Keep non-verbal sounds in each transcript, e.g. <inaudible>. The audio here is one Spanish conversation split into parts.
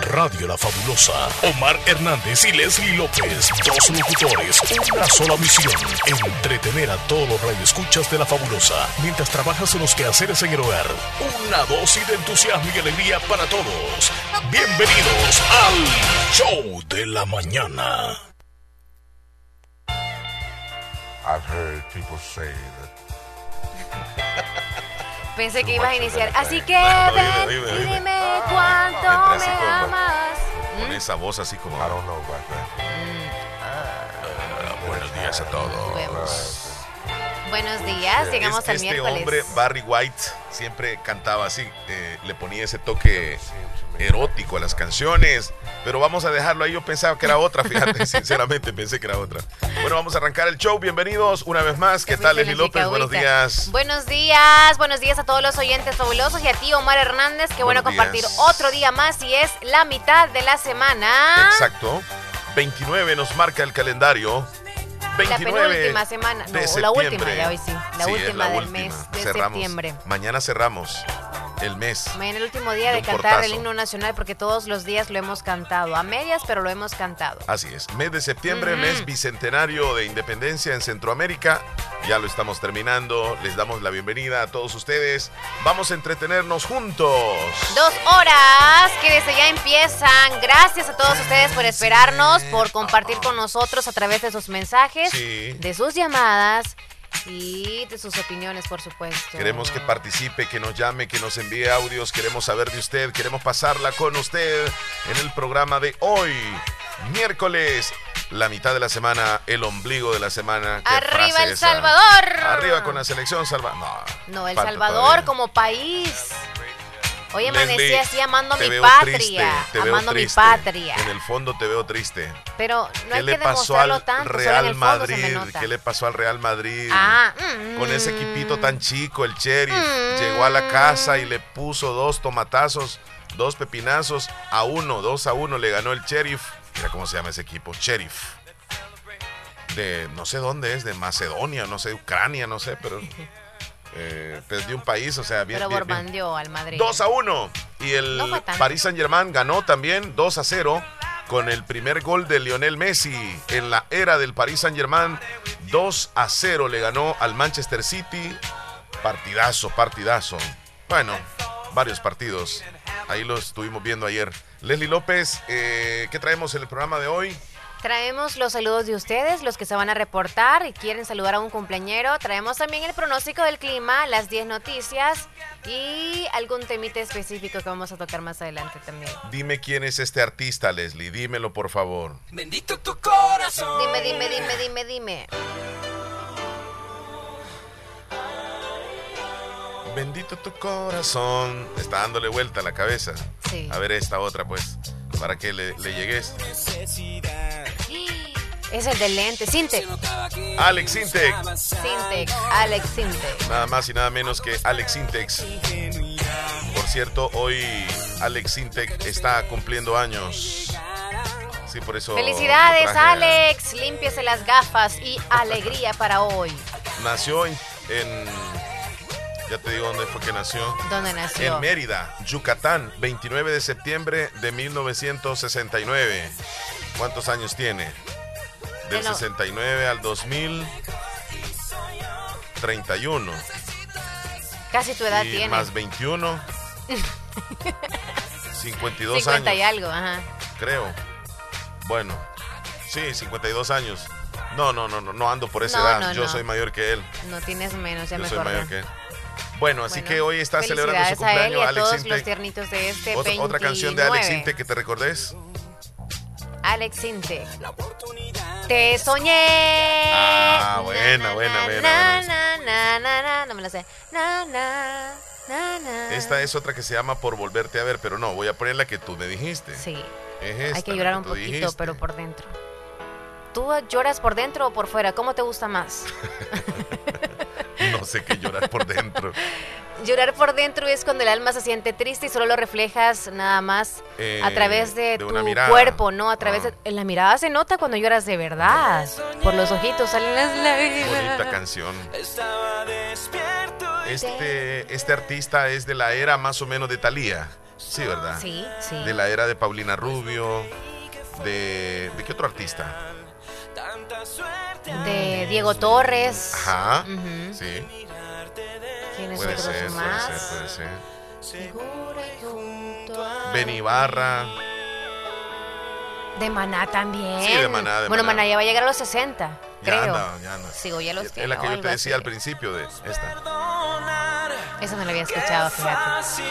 Radio La Fabulosa, Omar Hernández y Leslie López, dos locutores, una sola misión, entretener a todos los radioescuchas de La Fabulosa, mientras trabajas en los quehaceres en el hogar. Una dosis de entusiasmo y alegría para todos. Bienvenidos al Show de la Mañana. Pensé que ibas a iniciar. Así que ven dime, y dime. dime cuánto me amas. Con esa voz así como. I don't know that. "Ah, buenos días a todos. Buenos días, Es- llegamos al este miércoles. hombre, Barry White, siempre cantaba así, eh, le ponía ese toque erótico a las canciones, pero vamos a dejarlo ahí, yo pensaba que era otra, fíjate, <laughs> sinceramente pensé que era otra. Bueno, vamos a arrancar el show, bienvenidos una vez más, ¿qué tal Leslie López? Buenos días. Buenos días, buenos días a todos los oyentes fabulosos y a ti, Omar Hernández. Qué bueno compartir días. otro día más y es la mitad de la semana. Exacto, 29 nos marca el calendario. 29 La penúltima semana, no, de la última, ya hoy sí, la Sí, última la del última. mes de Cerramos. septiembre. Mañana cerramos el mes. Mañana el último día De cantar portazo. el himno nacional porque todos los días lo hemos cantado, a medias, pero lo hemos cantado. Así es, mes de septiembre, mes bicentenario de independencia en Centroamérica. Ya lo estamos terminando, les damos la bienvenida a todos ustedes. Vamos a entretenernos juntos. Dos horas que desde ya empiezan. Gracias a todos ustedes por esperarnos, por compartir con nosotros a través de sus mensajes, Sí. de sus llamadas y de sus opiniones, por supuesto. Queremos que participe, que nos llame, que nos envíe audios, queremos saber de usted, queremos pasarla con usted en el programa de hoy, miércoles, la mitad de la semana, el ombligo de la semana. ¿Qué ¡Arriba El esa? Salvador! Arriba con la selección Salvador. No, No, El Salvador todavía. como país. Hoy amanecí Leslie, así amando mi patria. triste, amando mi patria. En el fondo te veo triste. Pero no ¿Qué hay le que pasó al tanto, Real Madrid? ¿Qué le pasó al Real Madrid? Ah, mm. Con ese equipito tan chico, el Sheriff, Mm. llegó a la casa y le puso dos tomatazos, dos pepinazos a uno, dos a uno le ganó el Sheriff. Mira cómo se llama ese equipo, Sheriff. De no sé dónde es, de Macedonia, no sé, Ucrania, no sé, pero <laughs> eh, pues, de un país, o sea, bien. Pero bien, al Madrid. 2 a 1. Y el No. Paris Saint Germain ganó también 2 a 0 con el primer gol de Lionel Messi en la era del Paris Saint Germain. 2 a 0 le ganó al Manchester City. Partidazo, partidazo. Bueno, varios partidos. Ahí lo estuvimos viendo ayer. Leslie López, eh, ¿qué traemos en el programa de hoy? Traemos los saludos de ustedes, los que se van a reportar y quieren saludar a un cumpleañero. Traemos también el pronóstico del clima, las 10 noticias y algún temite específico que vamos a tocar más adelante también. Dime quién es este artista, Leslie. Dímelo, por favor. Bendito tu corazón. Dime, dime, dime, dime, dime. Bendito tu corazón. Está dándole vuelta a la cabeza. Sí. A ver esta otra, pues, para que le, le llegues. Es el de lente, Sintec. Alex Sintex. Sintec, Alex Sintec. Nada más y nada menos que Alex Sintex. Por cierto, hoy Alex Sintex está cumpliendo años. Sí, por eso. Felicidades. Alex. Límpiese las gafas y alegría para hoy. Nació en, en- Ya te digo dónde fue que nació. ¿Dónde nació? En Mérida, Yucatán, 29 de septiembre de 1969. ¿Cuántos años tiene? Del Bueno. 69 al 2000, 31. Casi tu edad y tiene. más 21, 52 50 y años, algo, ajá. creo. Bueno, sí, 52 años. No, no, no, no, no ando por esa No, edad. no, Yo soy mayor que él. No tienes menos, ya Yo me soy acordé. mayor que él. Bueno, así Bueno, que hoy está celebrando su felicidades a él y cumpleaños a Alex todos los Sintek. tiernitos de este Otra, otra canción de Alex 29. Sintek que te recordes. Alex Sinte. Te soñé. Ah, buena, buena, buena, Na, buena. na, na, na, na, no me la sé. Na, na, na, na. Esta es otra que se llama Por Volverte a Ver, pero no, voy a poner la que tú me dijiste. Sí, Es esta, hay que llorar un tú poquito, dijiste. pero por dentro. ¿Tú lloras por dentro o por fuera? ¿Cómo te gusta más? <laughs> <laughs> No sé qué llorar por dentro. Llorar por dentro es cuando el alma se siente triste y solo lo reflejas nada más Eh, a través de, de tu cuerpo, ¿no? A través Ah. de... En la mirada se nota cuando lloras de verdad. Por los ojitos salen las Bonita lágrimas. canción. Estaba despierto y Este, este artista es de la era más o menos de Thalía. Sí, ¿verdad? Sí, sí. De la era de Paulina Rubio. De, ¿de qué otro artista? De Diego Torres. Ajá. Ujú. Sí. ¿Quiénes Puede otros ser, puede más? ser, puede ser. A- Ben Ibarra. De Maná también. Sí, de Maná, de bueno, Maná. Maná ya va a llegar a los 60, Ya creo. ya anda. Sigo ya los Es la que yo te decía así. al principio de esta. Eso no lo había escuchado, fíjate.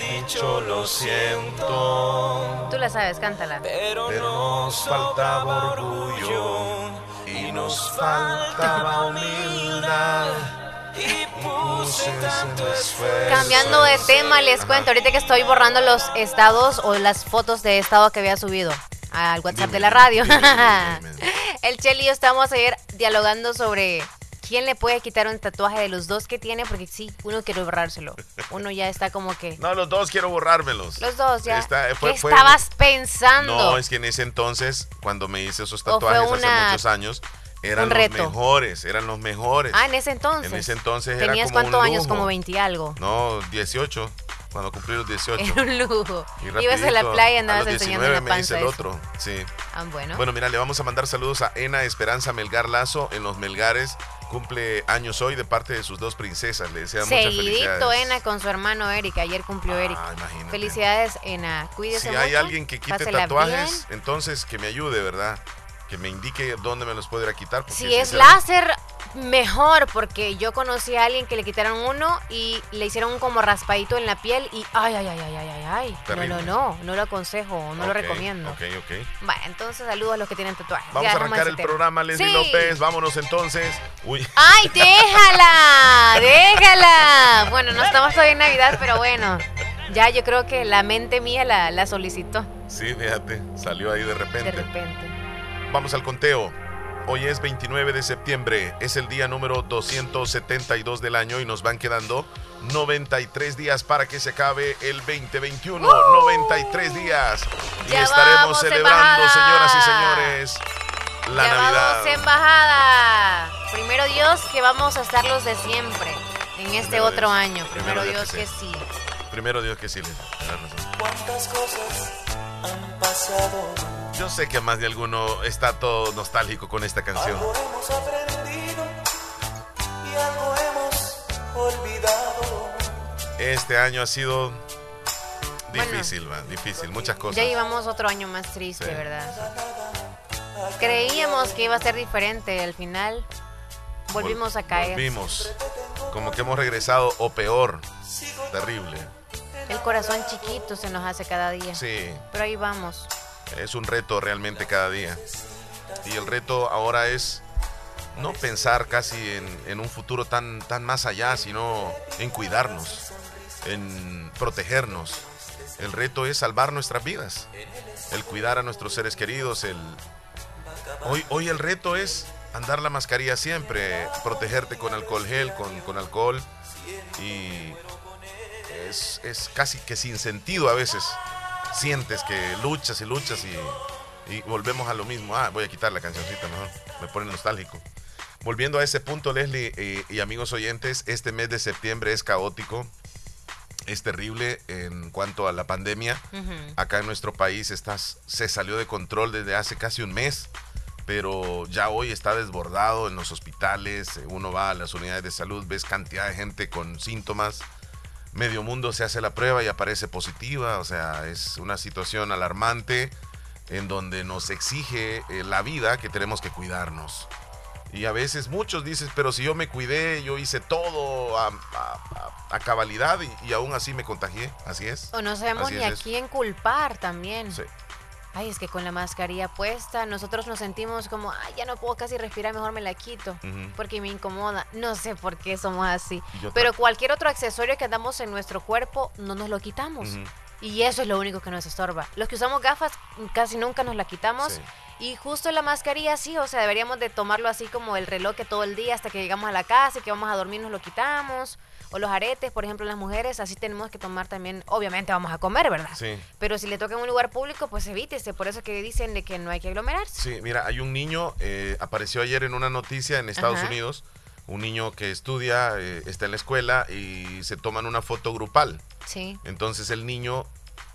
Dicho lo siento, Tú la sabes, cántala. pero nos faltaba orgullo y nos faltaba humildad. Y puse ese esfuerzo Cambiando de tema, les Ajá. cuento ahorita que estoy borrando los estados o las fotos de estado que había subido al WhatsApp Dime, de la radio. dime, dime, dime. El Cheli y yo estábamos ayer dialogando sobre quién le puede quitar un tatuaje de los dos que tiene, porque sí, uno quiere borrárselo. Uno ya está como que. No, los dos quiero borrármelos. Los dos ya. Fue- ¿Qué fue- estabas pensando? No, es que en ese entonces, cuando me hice esos tatuajes una- hace muchos años, eran un los mejores, eran los mejores. Ah, en ese entonces. En ese entonces era ¿Tenías como un cuántos años? lujo. Como 20 y algo. No, 18, cuando cumplí los 18. Era un lujo. Y Ibas a la playa y a andabas los enseñando 19 la me hice el otro, sí. Ah, bueno. Bueno, mira, le vamos a mandar saludos a Ena Esperanza Melgar Lazo en los Melgares. Cumple años hoy de parte de sus dos princesas. Le desean muchas Seguidito felicidades. Ena con su hermano Eric. Ayer cumplió Eric. Ah, imagínate. Felicidades, Ena. Cuídese Si hay mucho, alguien que quite tatuajes, bien. entonces que me ayude, ¿verdad? Que me indique dónde me los puedo ir a quitar. Si es láser, mejor, porque yo conocí a alguien que le quitaron uno y le hicieron un como raspadito en la piel y ay, ay, ay, ay, ay, ay, ay. No, Terrible. no, no, no lo aconsejo, no lo recomiendo. Ok, ok. Bueno, entonces saludos a los que tienen tatuajes. Vamos Ya, a arrancar el programa, Leslie Sí. López. Vámonos entonces. Uy. ¡Ay, <laughs> déjala! ¡Déjala! Bueno, no estamos todavía en Navidad, pero bueno. Ya yo creo que la mente mía la, la solicitó Sí, fíjate, salió ahí de repente. de repente. Vamos al conteo. Hoy es 29 de septiembre, es el día número 272 del año y nos van quedando 93 días para que se acabe el 2021. 93 días. Y Ya estaremos celebrando, embajada. señoras y señores, la ya Navidad. vamos, embajada. Primero Dios que vamos a estar los de siempre en este Primero otro Dios. año. Primero, Primero Dios que sí. Primero Dios que sí, razón. Cuántas cosas han pasado, Yo sé que más de alguno está todo nostálgico con esta canción. algo hemos aprendido y algo hemos olvidado. Este año ha sido Bueno. difícil, va, difícil, muchas cosas. Ya llevamos otro año más triste, Sí. ¿verdad? Creíamos que iba a ser diferente. Al final volvimos a caer. Volvimos. Como que hemos regresado o peor. Terrible. El corazón chiquito se nos hace cada día. Sí, Pero ahí vamos. Es un reto realmente cada día. Y el reto ahora es no pensar casi en, un futuro tan, tan más allá, sino en cuidarnos, en protegernos. El reto es salvar nuestras vidas, el cuidar a nuestros seres queridos. El... Hoy, hoy el reto es andar la mascarilla siempre, protegerte con alcohol gel, con, con alcohol. Y es, es casi que sin sentido a veces. Sientes que luchas y luchas y, y volvemos a lo mismo. Ah, voy a quitar la cancioncita mejor. Me pone nostálgico. Volviendo a ese punto, Leslie eh, y amigos oyentes, este mes de septiembre es caótico. Es terrible en cuanto a la pandemia. Ujú. Acá en nuestro país está, se salió de control desde hace casi un mes, pero ya hoy está desbordado en los hospitales. eh, Uno va a las unidades de salud, ves cantidad de gente con síntomas. Medio mundo se hace la prueba y aparece positiva. O sea, es una situación alarmante en donde nos exige eh, la vida que tenemos que cuidarnos. Y a veces muchos dicen, pero si yo me cuidé, yo hice todo a, a- a- a cabalidad y, y aún así me contagié. Así es. O no sabemos ni a quién culpar también. Sí. Ay, es que con la mascarilla puesta, nosotros nos sentimos como, ay, ya no puedo casi respirar, mejor me la quito. Porque me incomoda. No sé por qué somos así. Pero cualquier otro accesorio que andamos en nuestro cuerpo, no nos lo quitamos. Y eso es lo único que nos estorba. Los que usamos gafas casi nunca nos la quitamos. Sí. Y justo la mascarilla sí, o sea, deberíamos de tomarlo así como el reloj que todo el día hasta que llegamos a la casa y que vamos a dormir nos lo quitamos. O los aretes, por ejemplo, las mujeres, así tenemos que tomar también, obviamente vamos a comer, ¿verdad? Sí. Pero si le toca en un lugar público, pues evítese. Por eso que dicen de que no hay que aglomerarse. Sí, mira, hay un niño, eh, apareció ayer en una noticia en Estados Ajá. Unidos, un niño que estudia, eh, está en la escuela y se toman una foto grupal. Sí. Entonces el niño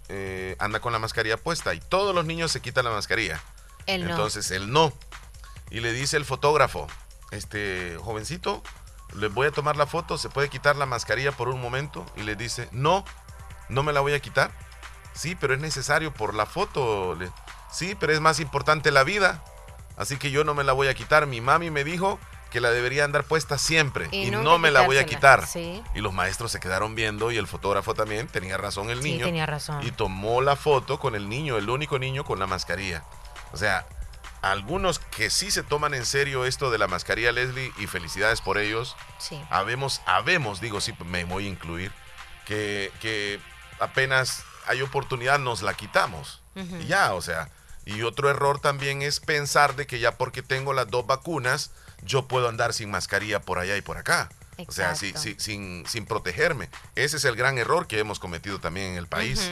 eh, anda con la mascarilla puesta y todos los niños se quitan la mascarilla. Él no. Entonces él no. Y le dice el fotógrafo, este jovencito, le voy a tomar la foto, se puede quitar la mascarilla por un momento. Y le dice, no, no me la voy a quitar. Sí, pero es necesario por la foto. Sí, pero es más importante la vida. Así que yo no me la voy a quitar. Mi mami me dijo que la debería andar puesta siempre y, no me la voy a quitar. Sí. Y los maestros se quedaron viendo y el fotógrafo también tenía razón el Sí, niño. tenía razón. Y tomó la foto con el niño, el único niño con la mascarilla. O sea, algunos que sí se toman en serio esto de la mascarilla, Leslie, y felicidades por ellos. Sí. Habemos, habemos, digo, sí, me voy a incluir, que, que apenas hay oportunidad nos la quitamos. Y ya, o sea. Y otro error también es pensar de que ya porque tengo las dos vacunas, yo puedo andar sin mascarilla por allá y por acá. O sea, sí- Exacto. sí- sin, sin protegerme. Ese es el gran error que hemos cometido también en el país.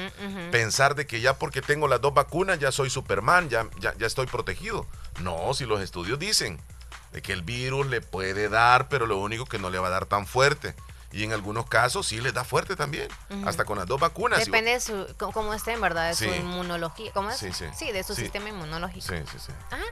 Pensar de que ya porque tengo las dos vacunas ya soy Superman, ya, ya, ya estoy protegido. No, si los estudios dicen de que el virus le puede dar, pero lo único que no le va a dar tan fuerte. Y en algunos casos sí les da fuerte también, hasta con las dos vacunas. Depende de su, cómo estén, ¿verdad? De su Sí. inmunología. ¿Cómo es? Sí, sí. de su Sí. sistema inmunológico. Sí, sí, sí. Ajá.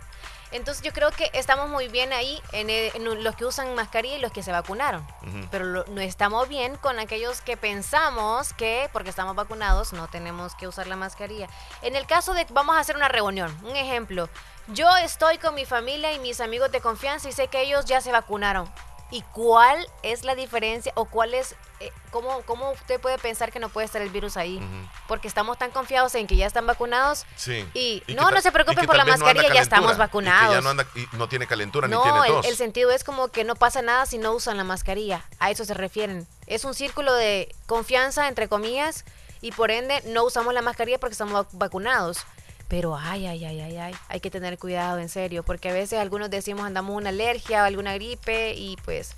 Entonces yo creo que estamos muy bien ahí en, en los que usan mascarilla y los que se vacunaron. Pero lo- no estamos bien con aquellos que pensamos que porque estamos vacunados no tenemos que usar la mascarilla. En el caso de vamos a hacer una reunión, un ejemplo. Yo estoy con mi familia y mis amigos de confianza y sé que ellos ya se vacunaron. ¿Y cuál es la diferencia o cuál es, eh, cómo, cómo usted puede pensar que no puede estar el virus ahí? Porque estamos tan confiados en que ya están vacunados Sí. y, no, no se preocupen por la no mascarilla, ya estamos vacunados. Y que ya no, anda, y no tiene calentura ni No, tiene el, tos. el sentido es como que no pasa nada si no usan la mascarilla. A eso se refieren. Es un círculo de confianza, entre comillas, y por ende no usamos la mascarilla porque estamos vac- vacunados. Pero ay, ay, ay, ay, ay, hay que tener cuidado, en serio, porque a veces algunos decimos andamos una alergia o alguna gripe y pues,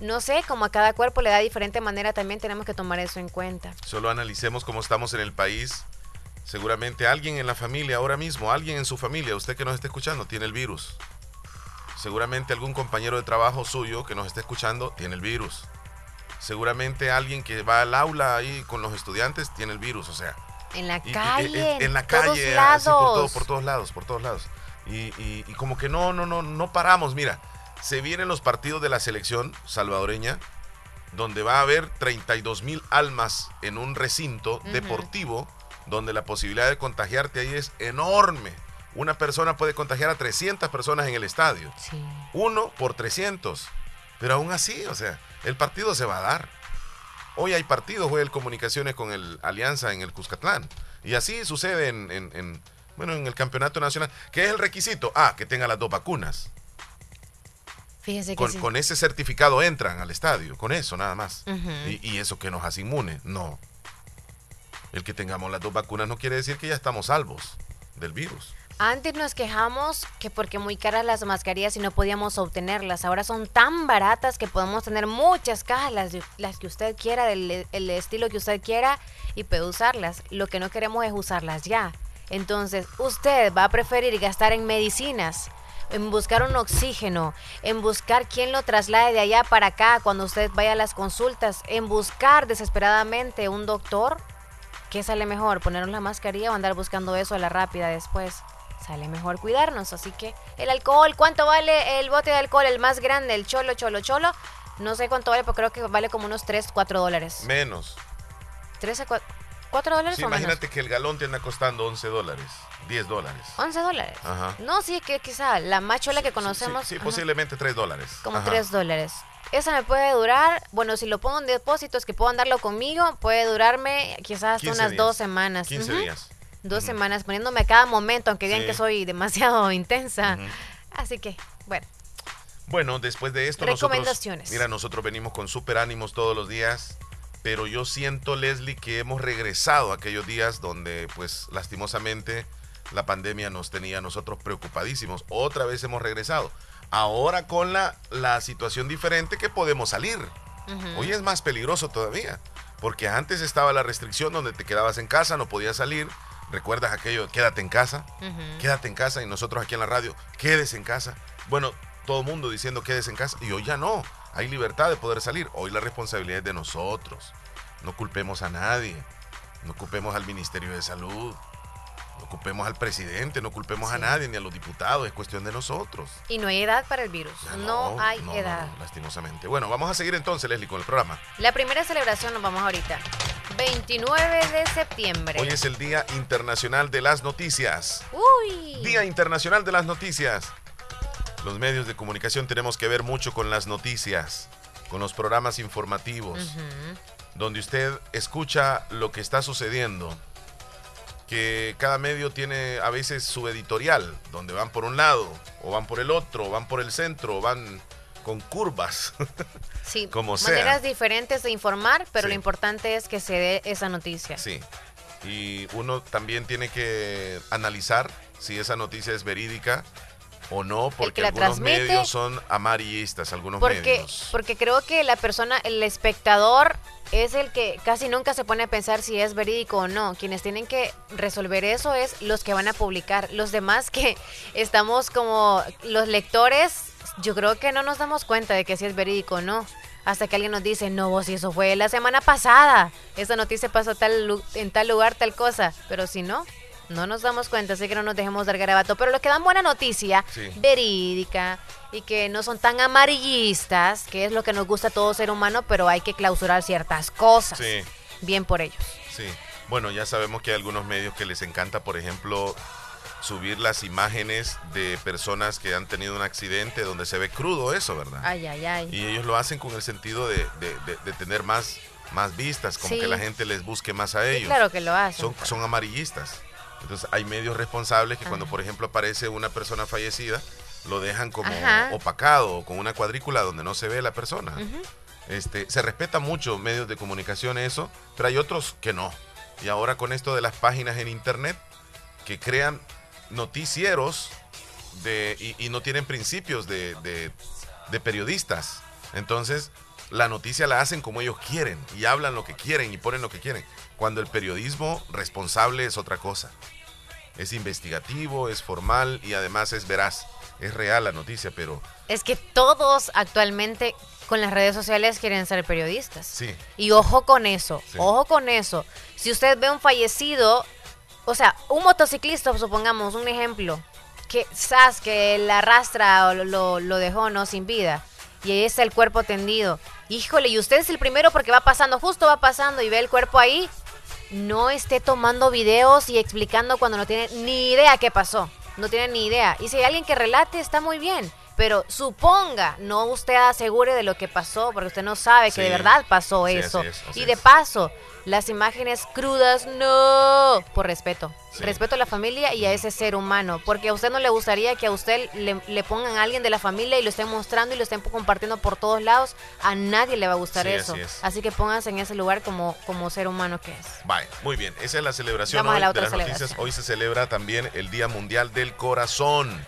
no sé, como a cada cuerpo le da diferente manera, también tenemos que tomar eso en cuenta. Solo analicemos cómo estamos en el país. Seguramente alguien en la familia ahora mismo, alguien en su familia, usted que nos está escuchando, tiene el virus. Seguramente algún compañero de trabajo suyo que nos está escuchando tiene el virus. Seguramente alguien que va al aula ahí con los estudiantes tiene el virus, o sea. En la y- y- calle, en, en la todos calle, lados. así por, todo- por todos lados, por todos lados. Y, y- y como que no, no, no, no paramos. Mira, se vienen los partidos de la selección salvadoreña, donde va a haber 32 mil almas en un recinto deportivo, donde la posibilidad de contagiarte ahí es enorme. Una persona puede contagiar a 300 personas en el estadio. Sí. Uno por 300. Pero aún así, o sea, el partido se va a dar. Hoy hay partidos, juega el Comunicaciones con el Alianza en el Cuscatlán. Y así sucede en, en- en, bueno, en el Campeonato Nacional. ¿Qué es el requisito? Ah, que tenga las dos vacunas. Fíjese que Con, sí. con ese certificado entran al estadio, con eso nada más. Y, y eso que nos hace inmunes, no. El que tengamos las dos vacunas no quiere decir que ya estamos salvos del virus. Antes nos quejamos que porque muy caras las mascarillas y no podíamos obtenerlas. Ahora son tan baratas que podemos tener muchas cajas, las, las que usted quiera, del el estilo que usted quiera y puede usarlas. Lo que no queremos es usarlas ya. Entonces, usted va a preferir gastar en medicinas, en buscar un oxígeno, en buscar quién lo traslade de allá para acá cuando usted vaya a las consultas, en buscar desesperadamente un doctor ¿Qué sale mejor? ¿Ponernos la mascarilla o andar buscando eso a la rápida después? Sale mejor cuidarnos. Así que el alcohol, ¿cuánto vale el bote de alcohol? El más grande, el cholo, cholo, cholo. No sé cuánto vale, pero creo que vale como unos 3, 4 dólares. Menos. 3 a 4, 4 dólares Sí, o menos. imagínate que el galón te anda costando 11 dólares, 10 dólares. 11 dólares. Ajá. No, sí, que quizá la más chola que conocemos. Sí, posiblemente 3 dólares. Como Ajá. 3 dólares. Esa me puede durar, bueno, si lo pongo en depósitos que puedo andarlo conmigo, puede durarme quizás hasta 15 unas días. dos semanas. 15 Ujú. días. Dos semanas poniéndome a cada momento, aunque digan Sí. que soy demasiado <laughs> intensa. Ujú. Así que, bueno, Bueno, después de esto, nosotros, Recomendaciones. mira, nosotros venimos con super ánimos todos los días, pero yo siento, Leslie, que hemos regresado a aquellos días donde, pues, lastimosamente, la pandemia nos tenía a nosotros preocupadísimos. Otra vez hemos regresado. Ahora con la, la situación diferente que podemos salir. ujú, Hoy es más peligroso todavía, porque antes estaba la restricción donde te quedabas en casa, no podías salir. ¿Recuerdas aquello? Quédate en casa. quédate en casa y nosotros aquí en la radio, quédese en casa. Bueno, todo el mundo diciendo quédese en casa y hoy ya no. Hay libertad de poder salir. Hoy la responsabilidad es de nosotros. No culpemos a nadie. No culpemos al Ministerio de Salud. No culpemos al presidente, no culpemos a nadie, ni a los diputados, es cuestión de nosotros. Y no hay edad para el virus. No, hay no, edad. no, lastimosamente. Bueno, vamos a seguir entonces, Leslie, con el programa. La primera celebración nos vamos ahorita. 29 de septiembre. Hoy es el Día Internacional de las Noticias. Uy. Día Internacional de las Noticias. Los medios de comunicación tenemos que ver mucho con las noticias, con los programas informativos, donde usted escucha lo que está sucediendo. Que cada medio tiene a veces su editorial, donde van por un lado, o van por el otro, o van por el centro, o van con curvas. <laughs> Sí, como sea. maneras diferentes de informar, pero Sí. lo importante es que se dé esa noticia. Sí. Y uno también tiene que analizar si esa noticia es verídica o no, porque la algunos medios son amarillistas, algunos Porque, medios. porque creo que la persona, el espectador, es el que casi nunca se pone a pensar si es verídico o no. Quienes tienen que resolver eso es los que van a publicar. Los demás que <laughs> estamos como los lectores, yo creo que no nos damos cuenta de que si es verídico o no. Hasta que alguien nos dice, no, vos, si eso fue la semana pasada. Esa noticia pasó tal, en tal lugar, tal cosa. Pero si no, no nos damos cuenta, así que no nos dejemos dar garabato. Pero los que dan buena noticia, Sí. verídica y que no son tan amarillistas, que es lo que nos gusta a todo ser humano, pero hay que clausurar ciertas cosas. Sí, Bien por ellos. sí. Bueno, ya sabemos que hay algunos medios que les encanta, por ejemplo, subir las imágenes de personas que han tenido un accidente donde se ve crudo eso, ¿verdad? Ay, ay, ay. Y ellos lo hacen con el sentido de, de- de- de tener más, más vistas, como Sí. que la gente les busque más a Sí, ellos. claro que lo hacen. son, son amarillistas. Entonces hay medios responsables que cuando, por ejemplo, aparece una persona fallecida, lo dejan como Ajá. opacado o con una cuadrícula donde no se ve la persona. Este, se respeta mucho medios de comunicación eso, pero hay otros que no. Y ahora con esto de las páginas en internet que crean noticieros de, y, y no tienen principios de, de- de periodistas. Entonces, la noticia la hacen como ellos quieren y hablan lo que quieren y ponen lo que quieren. Cuando el periodismo responsable es otra cosa. Es investigativo, es formal y además es veraz. Es real la noticia, pero Es que todos actualmente con las redes sociales quieren ser periodistas. sí, Y ojo con eso, Sí. ojo con eso. Si usted ve un fallecido, o sea, un motociclista, supongamos, un ejemplo, que sas que la arrastra o lo, lo- lo dejó no sin vida y ahí está el cuerpo tendido. Híjole, y usted es el primero porque va pasando, justo va pasando y ve el cuerpo ahí. No esté tomando videos y explicando cuando no tiene ni idea qué pasó. No tiene ni idea. Y si hay alguien que relate, está muy bien. Pero suponga, no usted asegure de lo que pasó, porque usted no sabe que de verdad pasó Sí, eso. es, y de es. Las imágenes crudas, no, por respeto. Sí. Respeto a la familia y a ese ser humano, porque a usted no le gustaría que a usted le, le pongan a alguien de la familia y lo estén mostrando y lo estén compartiendo por todos lados. A nadie le va a gustar Sí, eso. así es. que pónganse en ese lugar como, como ser humano que es. Vale, muy bien. Esa es la celebración hoy la de las noticias. Hoy se celebra también el Día Mundial del Corazón.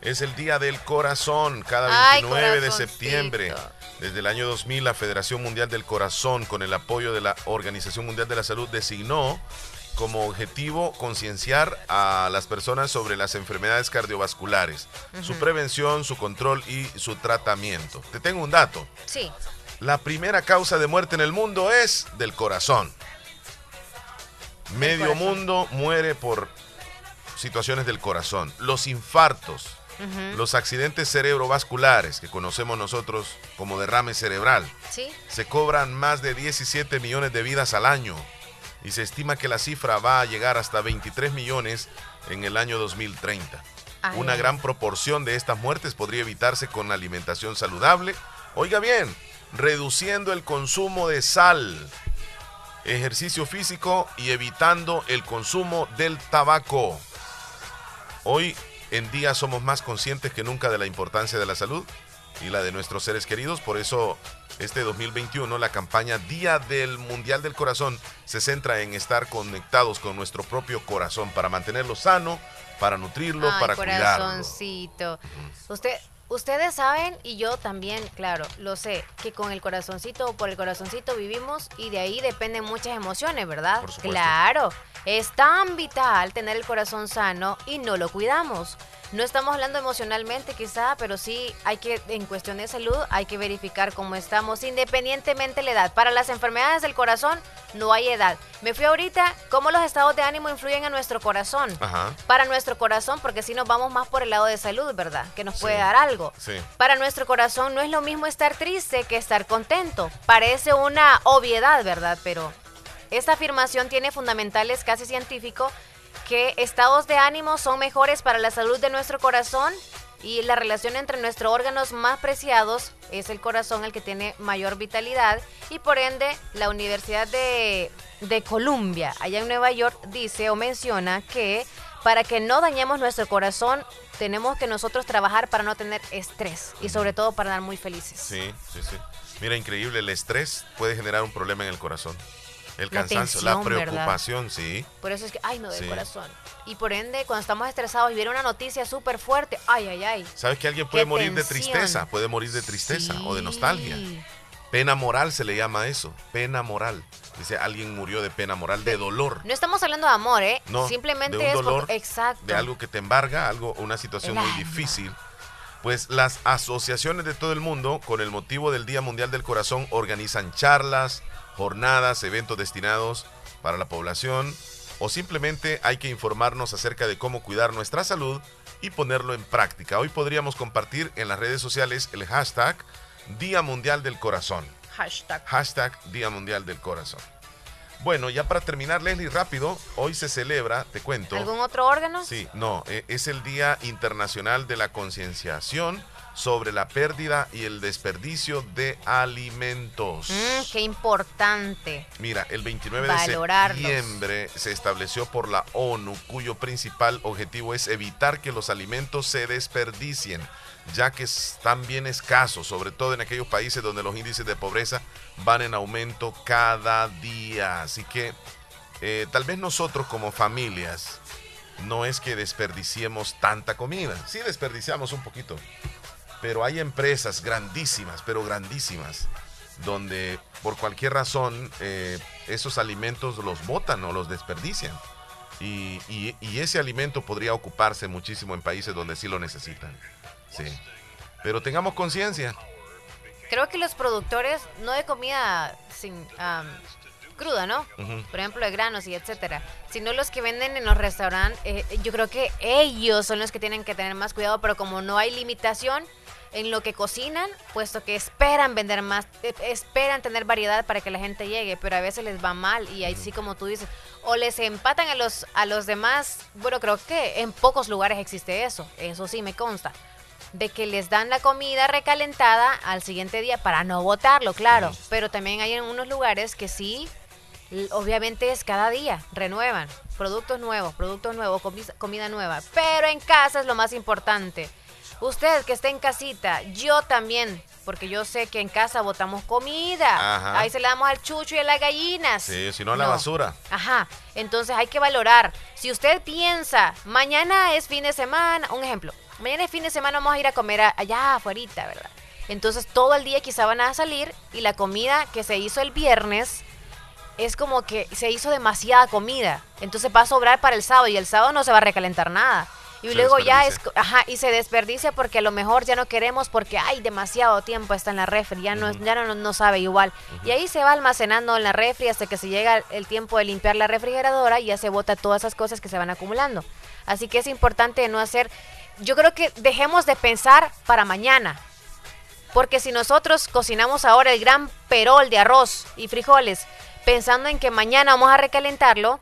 Es el Día del Corazón, cada Ay, 29 de septiembre. Desde el año 2000, la Federación Mundial del Corazón, con el apoyo de la Organización Mundial de la Salud, designó como objetivo concienciar a las personas sobre las enfermedades cardiovasculares, su prevención, su control y su tratamiento. Te tengo un dato. Sí. La primera causa de muerte en el mundo es del corazón. Medio corazón. mundo muere por situaciones del corazón. Los infartos, Los accidentes cerebrovasculares, que conocemos nosotros como derrame cerebral, Sí. se cobran más de 17 millones de vidas al año. Y se estima que la cifra va a llegar hasta 23 millones en el año 2030. Ay, Una gran proporción de estas muertes podría evitarse con la alimentación saludable. Oiga bien, reduciendo el consumo de sal, ejercicio físico y evitando el consumo del tabaco. Hoy en día somos más conscientes que nunca de la importancia de la salud y la de nuestros seres queridos. Por eso este 2021 la campaña Día del Mundial del Corazón se centra en estar conectados con nuestro propio corazón para mantenerlo sano, para nutrirlo, Ay, para cuidarlo. corazoncito. Usted, ustedes saben, y yo también, claro, lo sé, que con el corazoncito o por el corazoncito vivimos y de ahí dependen muchas emociones, ¿verdad? Por supuesto. Claro, es tan vital tener el corazón sano y no lo cuidamos. No estamos hablando emocionalmente quizá, pero sí hay que, en cuestión de salud, hay que verificar cómo estamos, independientemente de la edad. Para las enfermedades del corazón no hay edad. Me fui ahorita, cómo los estados de ánimo influyen en nuestro corazón. Ajá. Para nuestro corazón, porque si nos vamos más por el lado de salud, ¿verdad? Que nos puede Sí. dar algo. Sí. Para nuestro corazón no es lo mismo estar triste que estar contento. Parece una obviedad, ¿verdad? Pero esta afirmación tiene fundamentales casi científicos que estados de ánimo son mejores para la salud de nuestro corazón y la relación entre nuestros órganos más preciados es el corazón el que tiene mayor vitalidad y por ende la Universidad de, de Columbia, allá en Nueva York, dice o menciona que para que no dañemos nuestro corazón tenemos que nosotros trabajar para no tener estrés y sobre todo para dar muy felices. Sí, sí, sí. Mira, increíble, el estrés puede generar un problema en el corazón. El La cansancio, la tensión, ¿verdad? preocupación, sí. Por eso es que, ay, me duele Sí. el corazón. Y por ende, cuando estamos estresados y viene una noticia súper fuerte, ay, ay, ay. ¿Sabes que alguien puede Qué morir de tristeza? Puede morir de tristeza o de nostalgia. Pena moral se le llama eso, pena moral. Dice, alguien murió de pena moral, de dolor. No estamos hablando de amor, ¿eh? No, Simplemente de un es dolor, exacto. de algo que te embarga, algo, una situación El muy alma. difícil. Pues las asociaciones de todo el mundo, con el motivo del Día Mundial del Corazón, organizan charlas, jornadas, eventos destinados para la población, o simplemente hay que informarnos acerca de cómo cuidar nuestra salud y ponerlo en práctica. Hoy podríamos compartir en las redes sociales el hashtag Día Mundial del Corazón. Hashtag. Hashtag Día Mundial del Corazón. Bueno, ya para terminar, Leslie, rápido, hoy se celebra, te cuento. ¿Algún otro órgano? Sí, no, eh, es el Día Internacional de la Concienciación sobre la pérdida y el desperdicio de alimentos. Mm, qué importante. Mira, el 29 Valorarlos. de septiembre se estableció por la ONU, cuyo principal objetivo es evitar que los alimentos se desperdicien, ya que están bien escasos, sobre todo en aquellos países donde los índices de pobreza van en aumento cada día. Así que eh, tal vez nosotros como familias no es que desperdiciemos tanta comida, sí desperdiciamos un poquito, pero hay empresas grandísimas, pero grandísimas, donde por cualquier razón eh, esos alimentos los botan o los desperdician. Y, y- y ese alimento podría ocuparse muchísimo en países donde sí lo necesitan. Sí. Pero tengamos conciencia. Creo que los productores, no de comida sin am, cruda, ¿no? Por ejemplo, de granos y etcétera, sino los que venden en los restaurantes, eh, yo creo que ellos son los que tienen que tener más cuidado, pero como no hay limitación en lo que cocinan, puesto que esperan vender más, eh, esperan tener variedad para que la gente llegue, pero a veces les va mal y ahí sí como tú dices, o les empatan a los a los demás, bueno, creo que en pocos lugares existe eso, eso sí me consta de que les dan la comida recalentada al siguiente día para no botarlo, claro. Pero también hay en unos lugares que sí, obviamente es cada día, renuevan. Productos nuevos, productos nuevos, comi- comida nueva. Pero en casa es lo más importante. Usted que está en casita, yo también, porque yo sé que en casa botamos comida. Ajá. Ahí se la damos al chucho y a las gallinas. Sí, si no a la basura. Ajá, entonces hay que valorar. Si usted piensa, mañana es fin de semana, un ejemplo, mañana es fin de semana, vamos a ir a comer a- allá afuera, ¿verdad? Entonces todo el día quizá van a salir y la comida que se hizo el viernes es como que se hizo demasiada comida. Entonces va a sobrar para el sábado y el sábado no se va a recalentar nada. Y Se luego ya es, ajá, y se desperdicia porque a lo mejor ya no queremos porque hay demasiado tiempo está en la refri, ya no, ya no, no sabe igual. Y ahí se va almacenando en la refri hasta que se llega el tiempo de limpiar la refrigeradora y ya se bota todas esas cosas que se van acumulando. Así que es importante no hacer, yo creo que dejemos de pensar para mañana. Porque si nosotros cocinamos ahora el gran perol de arroz y frijoles, pensando en que mañana vamos a recalentarlo,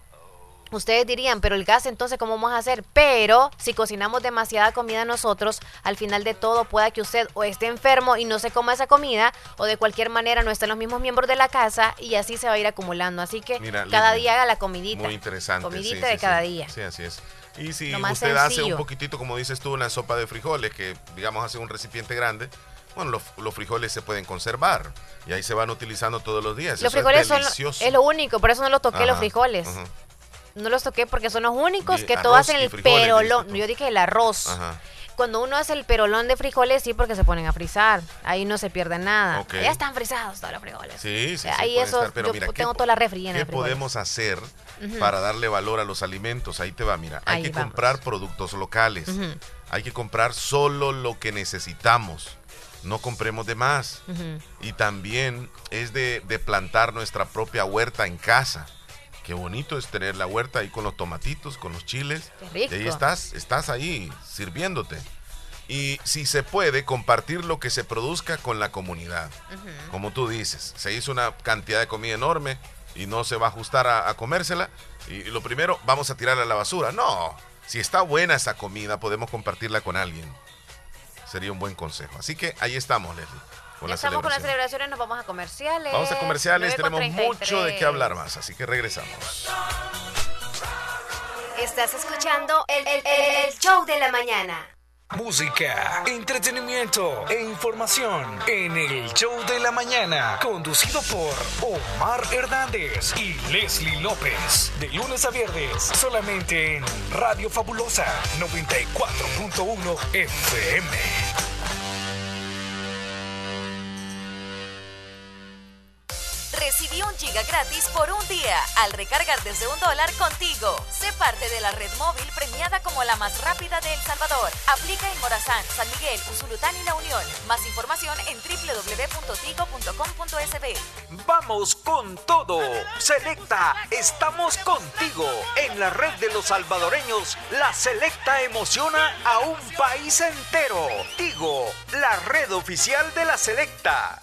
ustedes dirían, pero el gas entonces, ¿cómo vamos a hacer? Pero si cocinamos demasiada comida nosotros, al final de todo pueda que usted o esté enfermo y no se coma esa comida, o de cualquier manera no estén los mismos miembros de la casa y así se va a ir acumulando. Así que Mira, cada día haga la comidita. Muy interesante. Comidita sí, de sí, cada sí. día. Sí, así es. Y si usted hace un poquitito, como dices tú, una sopa de frijoles, que digamos hace un recipiente grande, bueno, los, los frijoles se pueden conservar y ahí se van utilizando todos los días. Los Eso frijoles es son es lo único, por eso no lo toqué los frijoles. ajá. No los toqué porque son los únicos que todos hacen el perolón. Yo dije el arroz. Ajá. Cuando uno hace el perolón de frijoles, sí, porque se ponen a frizar. Ahí no se pierde nada. Ya están frizados todos los frijoles. Sí, sí, sí, Ahí pueden eso, estar, pero yo mira, tengo ¿qué toda la refri llena ¿Qué de podemos hacer para darle valor a los alimentos? Ahí te va, mira. Hay Ahí que vamos. comprar productos locales. Hay que comprar solo lo que necesitamos. No compremos de más. Y también es de, de plantar nuestra propia huerta en casa. Qué bonito es tener la huerta ahí con los tomatitos, con los chiles. Qué rico. Y ahí estás, estás ahí sirviéndote. Y si se puede, compartir lo que se produzca con la comunidad. Como tú dices, se hizo una cantidad de comida enorme y no se va a ajustar a, a comérsela. Y lo primero, vamos a tirarla a la basura. No, si está buena esa comida, podemos compartirla con alguien. Sería un buen consejo. Así que ahí estamos, Leslie. Con Ya la estamos con las celebraciones, nos vamos a comerciales. Vamos a comerciales, 9 con tenemos mucho de qué 33. hablar más, así que regresamos. Estás escuchando el, el- el- el show de la mañana. Música, entretenimiento e información en el show de la mañana, conducido por Omar Hernández y Leslie López, de lunes a viernes, solamente en Radio Fabulosa 94.1 FM. Recibí un giga gratis por un día al recargar desde un dólar contigo. Sé parte de la red móvil premiada como la más rápida de El Salvador. Aplica en Morazán, San Miguel, Usulután y La Unión. Más información en www.tigo.com.sb. Vamos con todo. Selecta, estamos contigo. En la red de los salvadoreños, la Selecta emociona a un país entero. Tigo, la red oficial de la Selecta.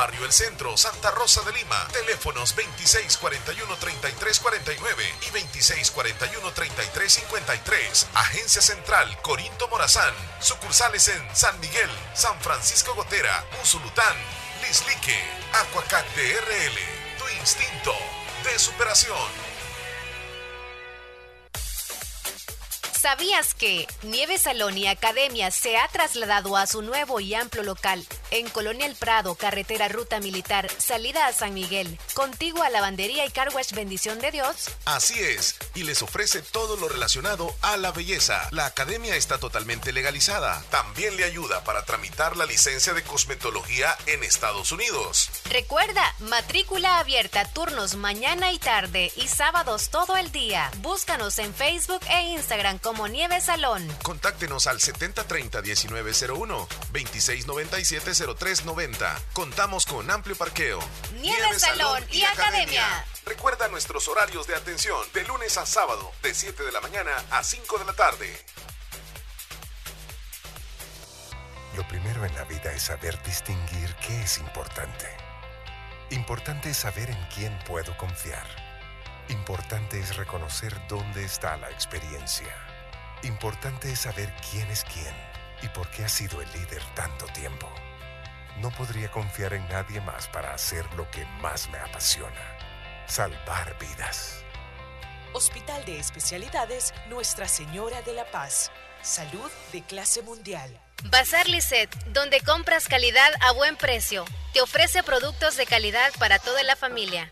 Barrio El Centro, Santa Rosa de Lima. Teléfonos 2641-3349 y 2641-3353. Agencia Central, Corinto Morazán. Sucursales en San Miguel, San Francisco Gotera, Usulután, Lislique, Aquacac DRL. Tu instinto de superación. ¿Sabías que Nieve Salón y Academia se ha trasladado a su nuevo y amplio local en Colonia El Prado, carretera Ruta Militar, salida a San Miguel, contigua a Lavandería y Carwash Bendición de Dios? Así es, y les ofrece todo lo relacionado a la belleza. La academia está totalmente legalizada. También le ayuda para tramitar la licencia de cosmetología en Estados Unidos. Recuerda, matrícula abierta, turnos mañana y tarde y sábados todo el día. Búscanos en Facebook e Instagram como Nieve Salón. Contáctenos al 7030-1901, 2697-0390. Contamos con amplio parqueo. Nieve Salón y Academia. Recuerda nuestros horarios de atención de lunes a sábado, de 7 de la mañana a 5 de la tarde. Lo primero en la vida es saber distinguir qué es importante. Importante es saber en quién puedo confiar. Importante es reconocer dónde está la experiencia. Importante es saber quién es quién y por qué ha sido el líder tanto tiempo. No podría confiar en nadie más para hacer lo que más me apasiona. Salvar vidas. Hospital de Especialidades Nuestra Señora de la Paz. Salud de clase mundial. Bazar Lisset, donde compras calidad a buen precio. Te ofrece productos de calidad para toda la familia.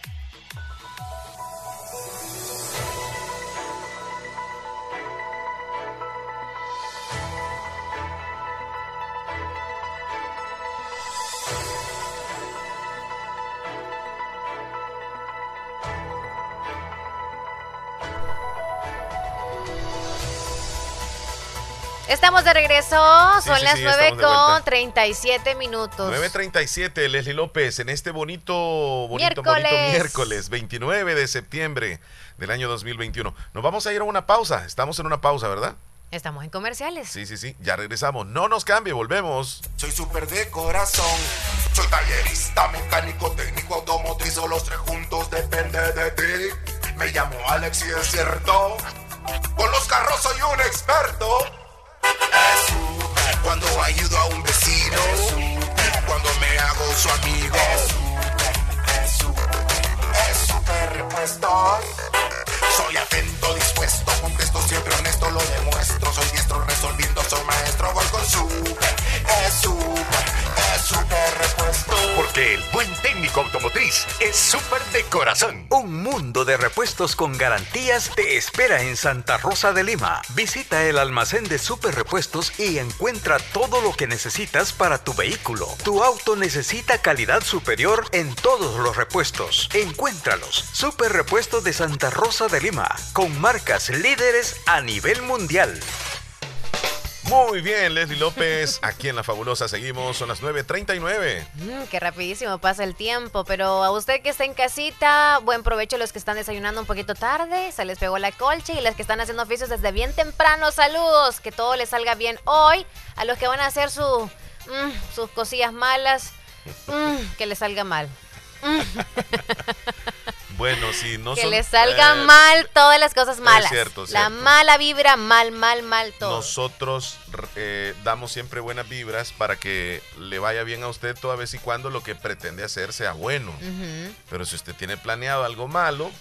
Estamos de regreso, son las sí, 9 estamos de con vuelta. 37 minutos. 9.37, Leslie López, en este bonito, bonito, bonito Miércoles. miércoles, 29 de septiembre del año 2021. Nos vamos a ir a una pausa, estamos en una pausa, ¿verdad? Estamos en comerciales. Sí, sí, sí, ya regresamos. No nos cambie, volvemos. Soy súper de corazón. Soy tallerista, mecánico, técnico, automotriz o los tres juntos depende de ti. Me llamo Alex y es cierto. Con los carros soy un experto. Cuando ayudo a un vecino. Cuando me hago su amigo. Es súper, es súper, es súper atento, dispuesto, contesto siempre honesto, lo demuestro. Soy diestro resolviendo, soy maestro, voy con súper. Es súper, es súper repuesto. Porque el buen técnico automotriz es súper de corazón. Un mundo de repuestos con garantías te espera en Santa Rosa de Lima. Visita el almacén de Super Repuestos y encuentra todo lo que necesitas para tu vehículo. Tu auto necesita calidad superior en todos los repuestos. Encuéntralos. Super Repuestos de Santa Rosa de Lima, con marcas líderes a nivel mundial. Muy bien, Leslie López, aquí en La Fabulosa seguimos, son las 9.39. Mm, qué rapidísimo pasa el tiempo, pero a usted que está en casita, buen provecho los que están desayunando un poquito tarde, se les pegó la colcha y las que están haciendo oficios desde bien temprano, saludos, que todo les salga bien hoy, a los que van a hacer su, mm, sus cosillas malas, mm, que les salga mal. <laughs> Bueno, si no que son... les salga eh, mal todas las cosas malas. cierto, La cierto. mala vibra, mal, mal, mal todo. Nosotros eh, damos siempre buenas vibras para que le vaya bien a usted toda vez y cuando lo que pretende hacer sea bueno. Pero si usted tiene planeado algo malo,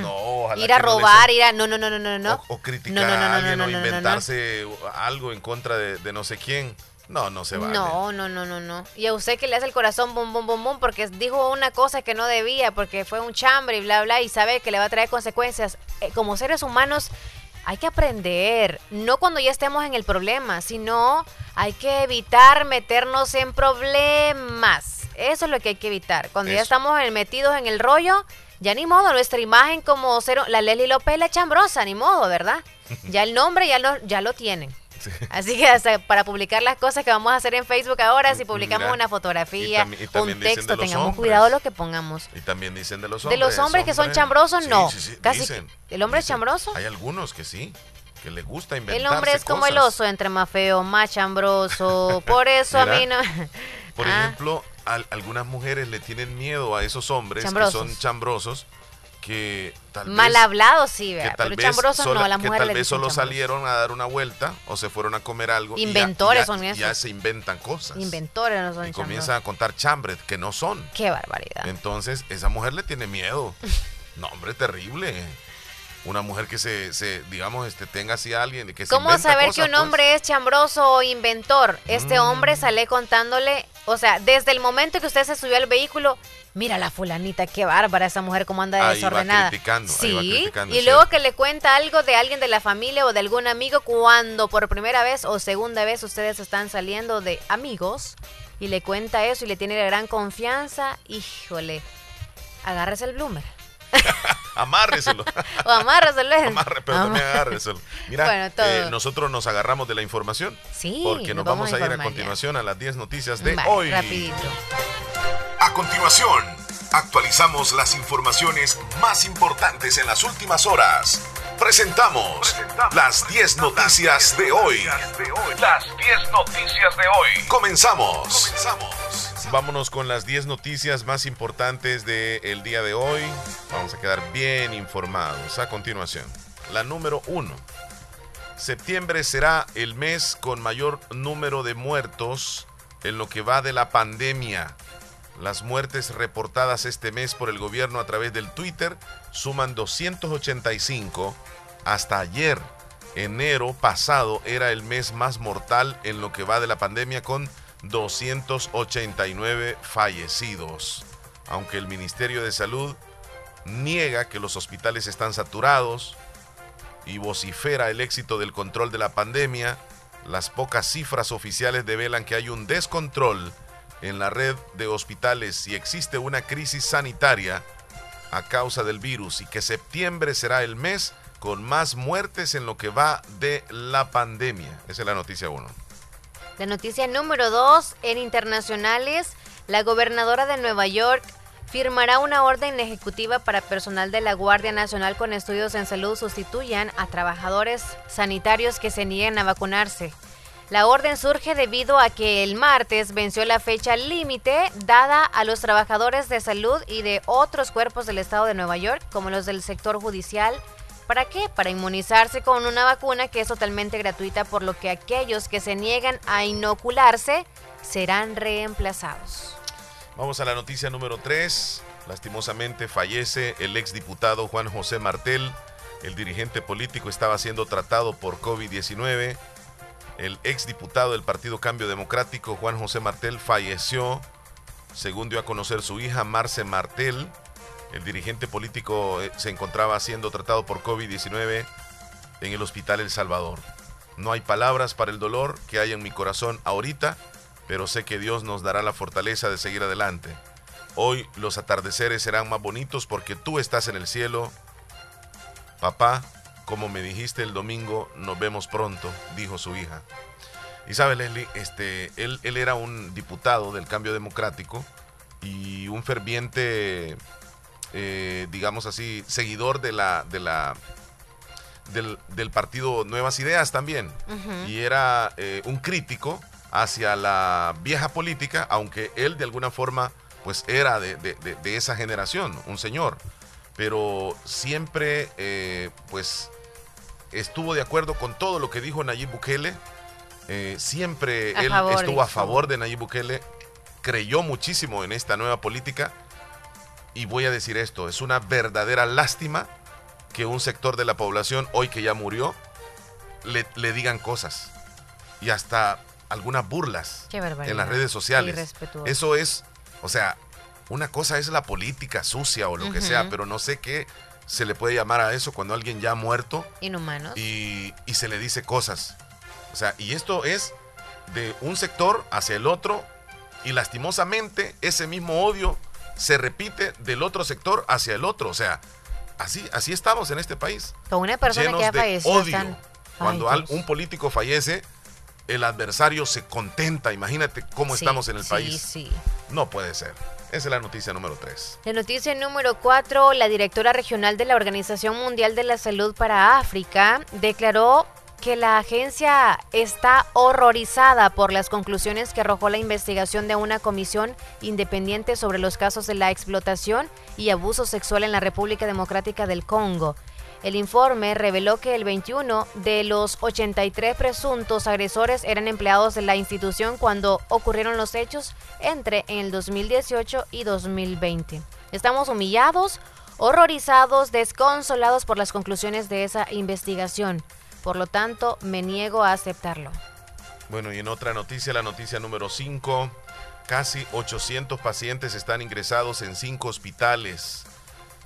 no, ojalá ir a que no le robar, sea- ir a... No, no, no, no, no, no. o criticar No, no, no, no, a alguien no, o no, no, no. inventarse algo en contra de, de no sé quién. No, no se vale. No, no, no, no, no. Y a usted que le hace el corazón bum, bum, bum, bum, porque dijo una cosa que no debía, porque fue un chambre y bla, bla, y sabe que le va a traer consecuencias. Eh, como seres humanos hay que aprender, no cuando ya estemos en el problema, sino hay que evitar meternos en problemas. Eso es lo que hay que evitar. Cuando ya estamos metidos en el rollo, ya ni modo, nuestra imagen como ser, la Leslie López la chambrosa, ni modo, ¿verdad? <laughs> Ya el nombre ya lo, ya lo tienen. <laughs> Así que hasta para publicar las cosas que vamos a hacer en Facebook ahora, si publicamos Mira, una fotografía, y un de texto, tengamos hombres. cuidado lo que pongamos. Y también dicen de los De hombres. los hombres que son chambrosos, Sí, no. sí, Casi dicen. ¿El hombre es chambroso? Hay algunos que sí, que les gusta El inventarse hombre es como el oso, entre más feo, más chambroso. <laughs> Por eso a mí no... Por Ah, ejemplo, al- algunas mujeres le tienen miedo a esos hombres Chambrosos. que son chambrosos, que tal mal vez, hablado sí, que tal pero vez chambrosos sola- no, las que mujeres tal le vez solo chambrosos. salieron a dar una vuelta o se fueron a comer algo. y ya- Inventores son esos. Ya se inventan cosas. Inventores no son y comienzan a contar chambres que no son. Qué barbaridad. Entonces, esa mujer le tiene miedo. <laughs> No, hombre, terrible. Una mujer que se, se digamos, este, tenga así a alguien que se ¿Cómo inventa saber cosas, que un pues. hombre es chambroso o inventor? Este Mm. hombre sale contándole, o sea, desde el momento que usted se subió al vehículo, mira la fulanita, qué bárbara esa mujer, cómo anda Ahí va desordenada. ahí sí, va criticando, y luego cierto. que le cuenta algo de alguien de la familia o de algún amigo cuando por primera vez o segunda vez ustedes están saliendo de amigos y le cuenta eso y le tiene gran confianza, híjole, agárrese el bloomer. <laughs> Amárreselo. O amárraselo. Amarre, pero también agárreselo. Mira, Bueno, eh, nosotros nos agarramos de la información. Sí, Porque nos vamos, vamos a ir a ya. continuación a las 10 noticias de Vale, hoy. rapidito. A continuación, actualizamos las informaciones más importantes en las últimas horas. Presentamos las 10 noticias de hoy. Las 10 noticias de hoy. Comenzamos. Vámonos con las 10 noticias más importantes del día de hoy. Vamos a quedar bien informados. A continuación, la número 1. Septiembre será el mes con mayor número de muertos en lo que va de la pandemia. Las muertes reportadas este mes por el gobierno a través del Twitter suman 285. Hasta ayer, enero pasado, era el mes más mortal en lo que va de la pandemia con 289 fallecidos. Aunque el Ministerio de Salud niega que los hospitales están saturados y vocifera el éxito del control de la pandemia, las pocas cifras oficiales develan que hay un descontrol en la red de hospitales y existe una crisis sanitaria a causa del virus y que septiembre será el mes con más muertes en lo que va de la pandemia. Esa es la noticia 1. La noticia número 2 en internacionales, la gobernadora de Nueva York firmará una orden ejecutiva para personal de la Guardia Nacional con estudios en salud sustituyan a trabajadores sanitarios que se nieguen a vacunarse. La orden surge debido a que el martes venció la fecha límite dada a los trabajadores de salud y de otros cuerpos del estado de Nueva York, como los del sector judicial. ¿Para qué? Para inmunizarse con una vacuna que es totalmente gratuita, por lo que aquellos que se niegan a inocularse serán reemplazados. Vamos a la noticia número 3. Lastimosamente fallece el exdiputado Juan José Martel. El dirigente político estaba siendo tratado por COVID-19 el exdiputado del Partido Cambio Democrático, Juan José Martel, falleció, según dio a conocer su hija, Marce Martel. El dirigente político eh, se encontraba siendo tratado por COVID-19 en el Hospital El Salvador. No hay palabras para el dolor que hay en mi corazón ahorita, pero sé que Dios nos dará la fortaleza de seguir adelante. Hoy los atardeceres serán más bonitos porque tú estás en el cielo. Papá, como me dijiste el domingo, nos vemos pronto, dijo su hija. Y sabe, Leslie, este, él, él era un diputado del cambio democrático y un ferviente, eh, digamos así, seguidor de la, de la, del, partido Nuevas Ideas también. Y era eh, un crítico hacia la vieja política, aunque él de alguna forma pues era de, de esa generación, un señor. Pero siempre eh, pues estuvo de acuerdo con todo lo que dijo Nayib Bukele. Eh, siempre él estuvo a favor de Nayib Bukele. Creyó muchísimo en esta nueva política. Y voy a decir esto, es una verdadera lástima que un sector de la población, hoy que ya murió, le, le digan cosas. Y hasta algunas burlas en las redes sociales. Eso es, o sea, una cosa es la política sucia o lo que sea, pero no sé qué se le puede llamar a eso cuando alguien ya ha muerto. Inhumano. Y, y se le dice cosas. O sea, y esto es de un sector hacia el otro y lastimosamente ese mismo odio se repite del otro sector hacia el otro. O sea, así, así estamos en este país. Con una persona que ha fallecido. Odio. Cuando un político fallece, el adversario se contenta. Imagínate cómo estamos en el país. Sí. No puede ser. Esa es la noticia número 3. La noticia número 4, la directora regional de la Organización Mundial de la Salud para África declaró que la agencia está horrorizada por las conclusiones que arrojó la investigación de una comisión independiente sobre los casos de la explotación y abuso sexual en la República Democrática del Congo. El informe reveló que el 21 de los 83 presuntos agresores eran empleados de la institución cuando ocurrieron los hechos entre en el 2018 y 2020. Estamos humillados, horrorizados, desconsolados por las conclusiones de esa investigación. Por lo tanto, me niego a aceptarlo. Bueno, y en otra noticia, la noticia número 5, casi 800 pacientes están ingresados en cinco hospitales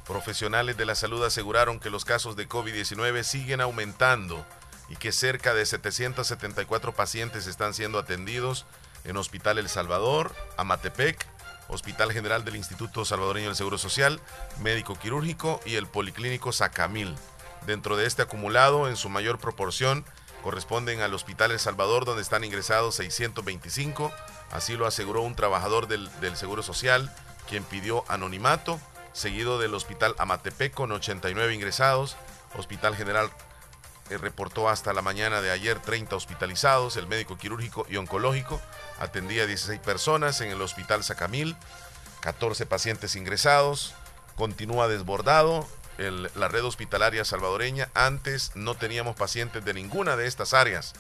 Profesionales de la salud aseguraron que los casos de COVID-19 siguen aumentando y que cerca de 774 pacientes están siendo atendidos en Hospital El Salvador, Amatepec, Hospital General del Instituto Salvadoreño del Seguro Social, Médico Quirúrgico y el Policlínico Sacamil. Dentro de este acumulado, en su mayor proporción, corresponden al Hospital El Salvador, donde están ingresados 625. Así lo aseguró un trabajador del, del Seguro Social, quien pidió anonimato seguido del Hospital Amatepec con 89 ingresados. Hospital General eh, reportó hasta la mañana de ayer 30 hospitalizados. El médico quirúrgico y oncológico atendía a 16 personas en el Hospital Sacamil, 14 pacientes ingresados. Continúa desbordado la red hospitalaria salvadoreña. Antes no teníamos pacientes de ninguna de estas áreas.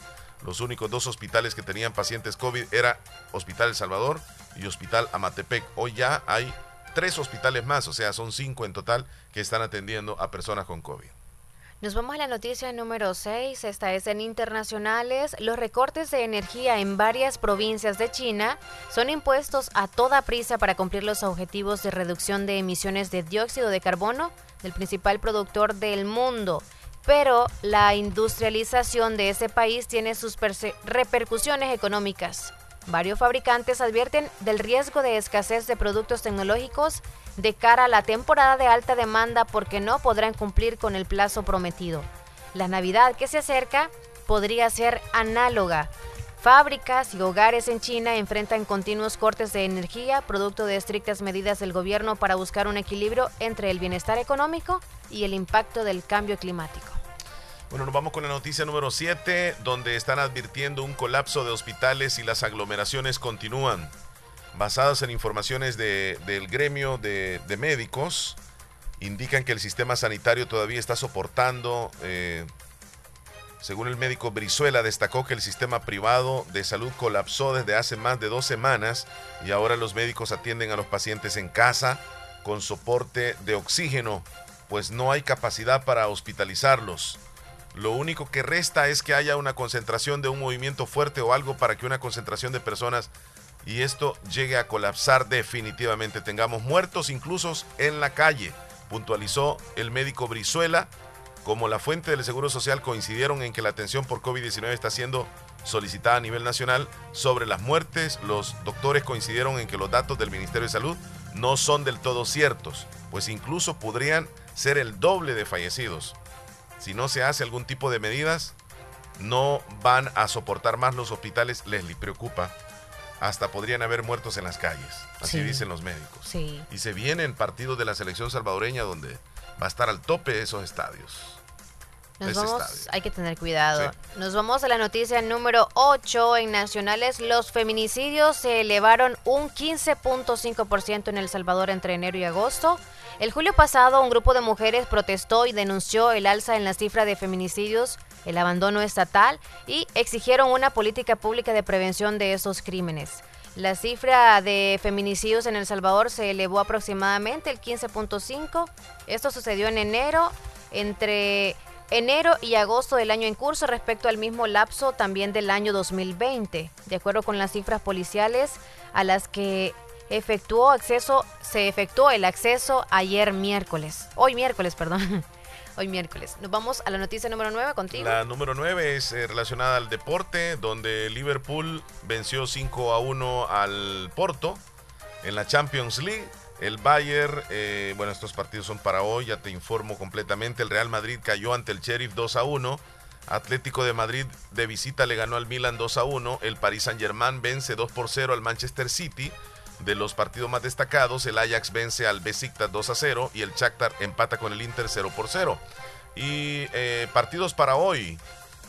Los únicos dos hospitales que tenían pacientes COVID era Hospital El Salvador y Hospital Amatepec. Hoy ya hay tres hospitales más, o sea, son cinco en total que están atendiendo a personas con COVID. Nos vamos a la noticia número 6, esta es en internacionales. Los recortes de energía en varias provincias de China son impuestos a toda prisa para cumplir los objetivos de reducción de emisiones de dióxido de carbono del principal productor del mundo. Pero la industrialización de ese país tiene sus repercusiones económicas. Varios fabricantes advierten del riesgo de escasez de productos tecnológicos de cara a la temporada de alta demanda porque no podrán cumplir con el plazo prometido. La Navidad que se acerca podría ser análoga. Fábricas y hogares en China enfrentan continuos cortes de energía, producto de estrictas medidas del gobierno para buscar un equilibrio entre el bienestar económico y el impacto del cambio climático. Bueno, nos vamos con la noticia número 7, donde están advirtiendo un colapso de hospitales y las aglomeraciones continúan. Basadas en informaciones del gremio de, médicos, indican que el sistema sanitario todavía está soportando, eh, según el médico Brizuela, destacó que el sistema privado de salud colapsó desde hace más de dos semanas y ahora los médicos atienden a los pacientes en casa con soporte de oxígeno, pues no hay capacidad para hospitalizarlos. Lo único que resta es que haya una concentración de un movimiento fuerte o algo para que una concentración de personas y esto llegue a colapsar definitivamente. Tengamos muertos incluso en la calle, puntualizó el médico Brizuela. Como la fuente del Seguro Social coincidieron en que la atención por COVID-19 está siendo solicitada a nivel nacional sobre las muertes, los doctores coincidieron en que los datos del Ministerio de Salud no son del todo ciertos, pues incluso podrían ser el doble de fallecidos si no se hace algún tipo de medidas, no van a soportar más los hospitales, Leslie, preocupa. Hasta podrían haber muertos en las calles, así dicen los médicos. Y se vienen partidos de la selección salvadoreña donde va a estar al tope esos estadios. Nos vamos, hay que tener cuidado. Nos vamos a la noticia número 8 en nacionales. Los feminicidios se elevaron un 15.5% en El Salvador entre enero y agosto. El julio pasado, un grupo de mujeres protestó y denunció el alza en la cifra de feminicidios, el abandono estatal y exigieron una política pública de prevención de esos crímenes. La cifra de feminicidios en El Salvador se elevó aproximadamente el 15.5. Esto sucedió en enero, entre enero y agosto del año en curso respecto al mismo lapso también del año 2020, de acuerdo con las cifras policiales a las que efectuó acceso, se efectuó el acceso ayer miércoles. Hoy miércoles, perdón. <laughs> Hoy miércoles. Nos vamos a la noticia número 9 contigo. La número 9 es eh, relacionada al deporte, donde Liverpool venció 5 a 1 al Porto en la Champions League. El Bayern, eh, bueno, estos partidos son para hoy, ya te informo completamente. El Real Madrid cayó ante el Sheriff 2 a 1. Atlético de Madrid de visita le ganó al Milan 2 a 1. El Paris Saint Germain vence 2 por 0 al Manchester City de los partidos más destacados, el Ajax vence al Besiktas 2 a 0 y el Shakhtar empata con el Inter 0 por 0. Y eh, partidos para hoy,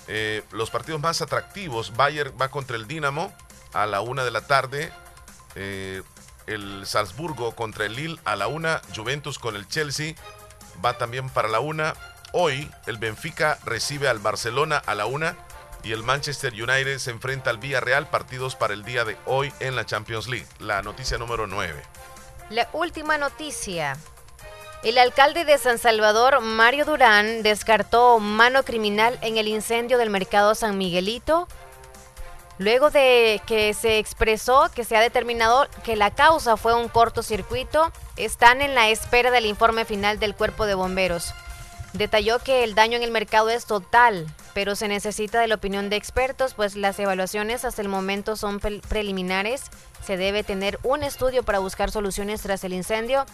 eh, los partidos más atractivos, Bayern va contra el Dinamo a la 1 de la tarde, el Salzburgo contra el Lille a la 1, Juventus con el Chelsea va también para la 1. Hoy el Benfica recibe al Barcelona a la 1 y el Manchester United se enfrenta al Villarreal, partidos para el día de hoy en la Champions League. La noticia número 9. La última noticia. El alcalde de San Salvador, Mario Durán, descartó mano criminal en el incendio del mercado San Miguelito, luego de que se expresó que se ha determinado que la causa fue un cortocircuito, están en la espera del informe final del cuerpo de bomberos. Detalló que el daño en el mercado es total, pero se necesita de la opinión de expertos, pues las evaluaciones hasta el momento son preliminares. Se debe tener un estudio para buscar soluciones tras el incendio.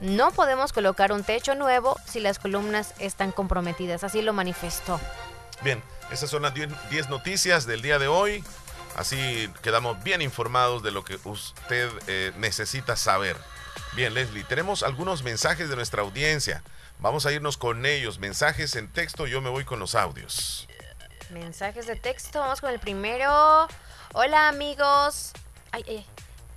No podemos colocar un techo nuevo si las columnas están comprometidas, así lo manifestó. Bien, esas son las 10 noticias del día de hoy. Así quedamos bien informados de lo que usted eh, necesita saber. Bien, Leslie, tenemos algunos mensajes de nuestra audiencia. Vamos a irnos con ellos. Mensajes en texto, yo me voy con los audios. Mensajes de texto, vamos con el primero. Hola amigos. Ay,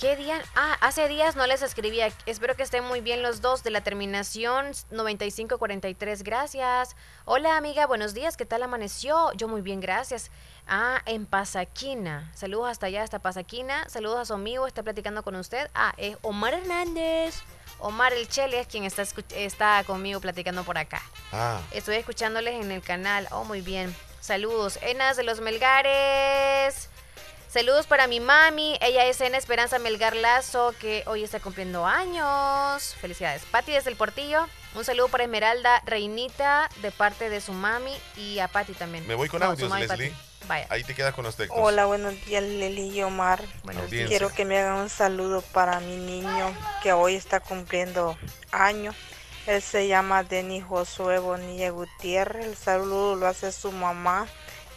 ¿Qué día? Ah, hace días no les escribía. Espero que estén muy bien los dos de la terminación 9543. Gracias. Hola amiga, buenos días. ¿Qué tal amaneció? Yo muy bien, gracias. Ah, en Pasaquina. Saludos hasta allá, hasta Pasaquina. Saludos a su amigo, está platicando con usted. Ah, es Omar Hernández. Omar El Chele es quien está, está conmigo platicando por acá. Ah. Estoy escuchándoles en el canal. Oh, muy bien. Saludos. Enas de los Melgares. Saludos para mi mami. Ella es en Esperanza Melgar Lazo, que hoy está cumpliendo años. Felicidades. Pati desde el Portillo. Un saludo para Esmeralda Reinita de parte de su mami y a Pati también. Me voy con audios, Leslie. Vaya. Ahí te quedas con los textos. Hola, buenos días, Leli y Omar. Buenos días. Quiero que me hagan un saludo para mi niño que hoy está cumpliendo años. Él se llama Denis Josué Bonilla Gutiérrez. El saludo lo hace su mamá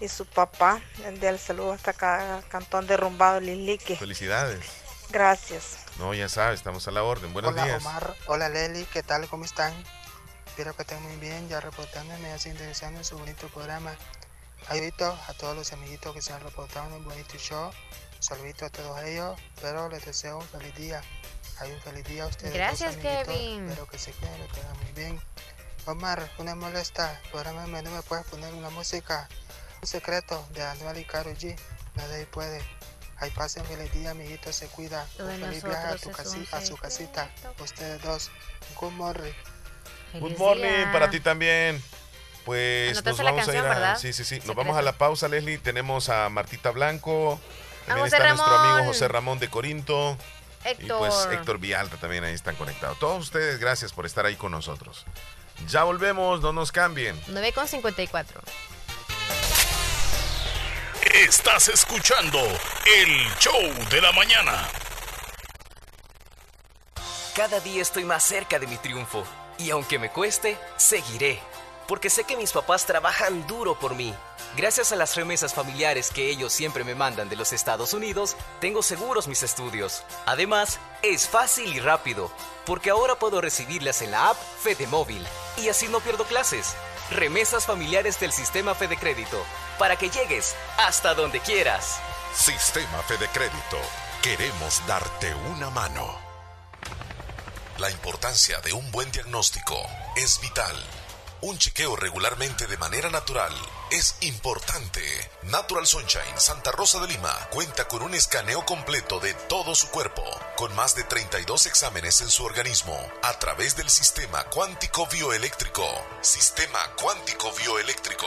y su papá. Del saludo hasta acá, Cantón Derrumbado, Lilique. Felicidades. Gracias. No, ya sabes, estamos a la orden. Buenos Hola, días. Omar. Hola, Leli. ¿Qué tal? ¿Cómo están? Espero que estén muy bien. Ya reportándome, así interesando en su bonito programa. Ayudito a todos los amiguitos que se han reportado en el bonito show. Saludito a todos ellos. Pero les deseo un feliz día. Hay un feliz día a ustedes. Gracias, Kevin. Espero que se queden, lo tengan muy bien. Omar, una molesta. Programa, no me puedes poner una música un secreto de Anuel y Caro G. Nadie puede. Ahí pasen feliz día, amiguito, se cuida. Un feliz viaje a, tu a su casita. Ustedes dos. Good morning. Good morning para ti también. Pues nos vamos a ir a. Sí, sí, sí. Nos vamos a la pausa, Leslie. Tenemos a Martita Blanco. También está nuestro amigo José Ramón de Corinto. Héctor. Y pues Héctor Vialta también ahí están conectados. Todos ustedes, gracias por estar ahí con nosotros. Ya volvemos, no nos cambien. 9 con 54. Estás escuchando el show de la mañana. Cada día estoy más cerca de mi triunfo y aunque me cueste, seguiré, porque sé que mis papás trabajan duro por mí. Gracias a las remesas familiares que ellos siempre me mandan de los Estados Unidos, tengo seguros mis estudios. Además, es fácil y rápido, porque ahora puedo recibirlas en la app Fede Móvil y así no pierdo clases. Remesas familiares del sistema Fede Crédito para que llegues hasta donde quieras. Sistema Fede Crédito. Queremos darte una mano. La importancia de un buen diagnóstico es vital. Un chequeo regularmente de manera natural es importante. Natural Sunshine Santa Rosa de Lima cuenta con un escaneo completo de todo su cuerpo, con más de 32 exámenes en su organismo, a través del sistema cuántico bioeléctrico. Sistema cuántico bioeléctrico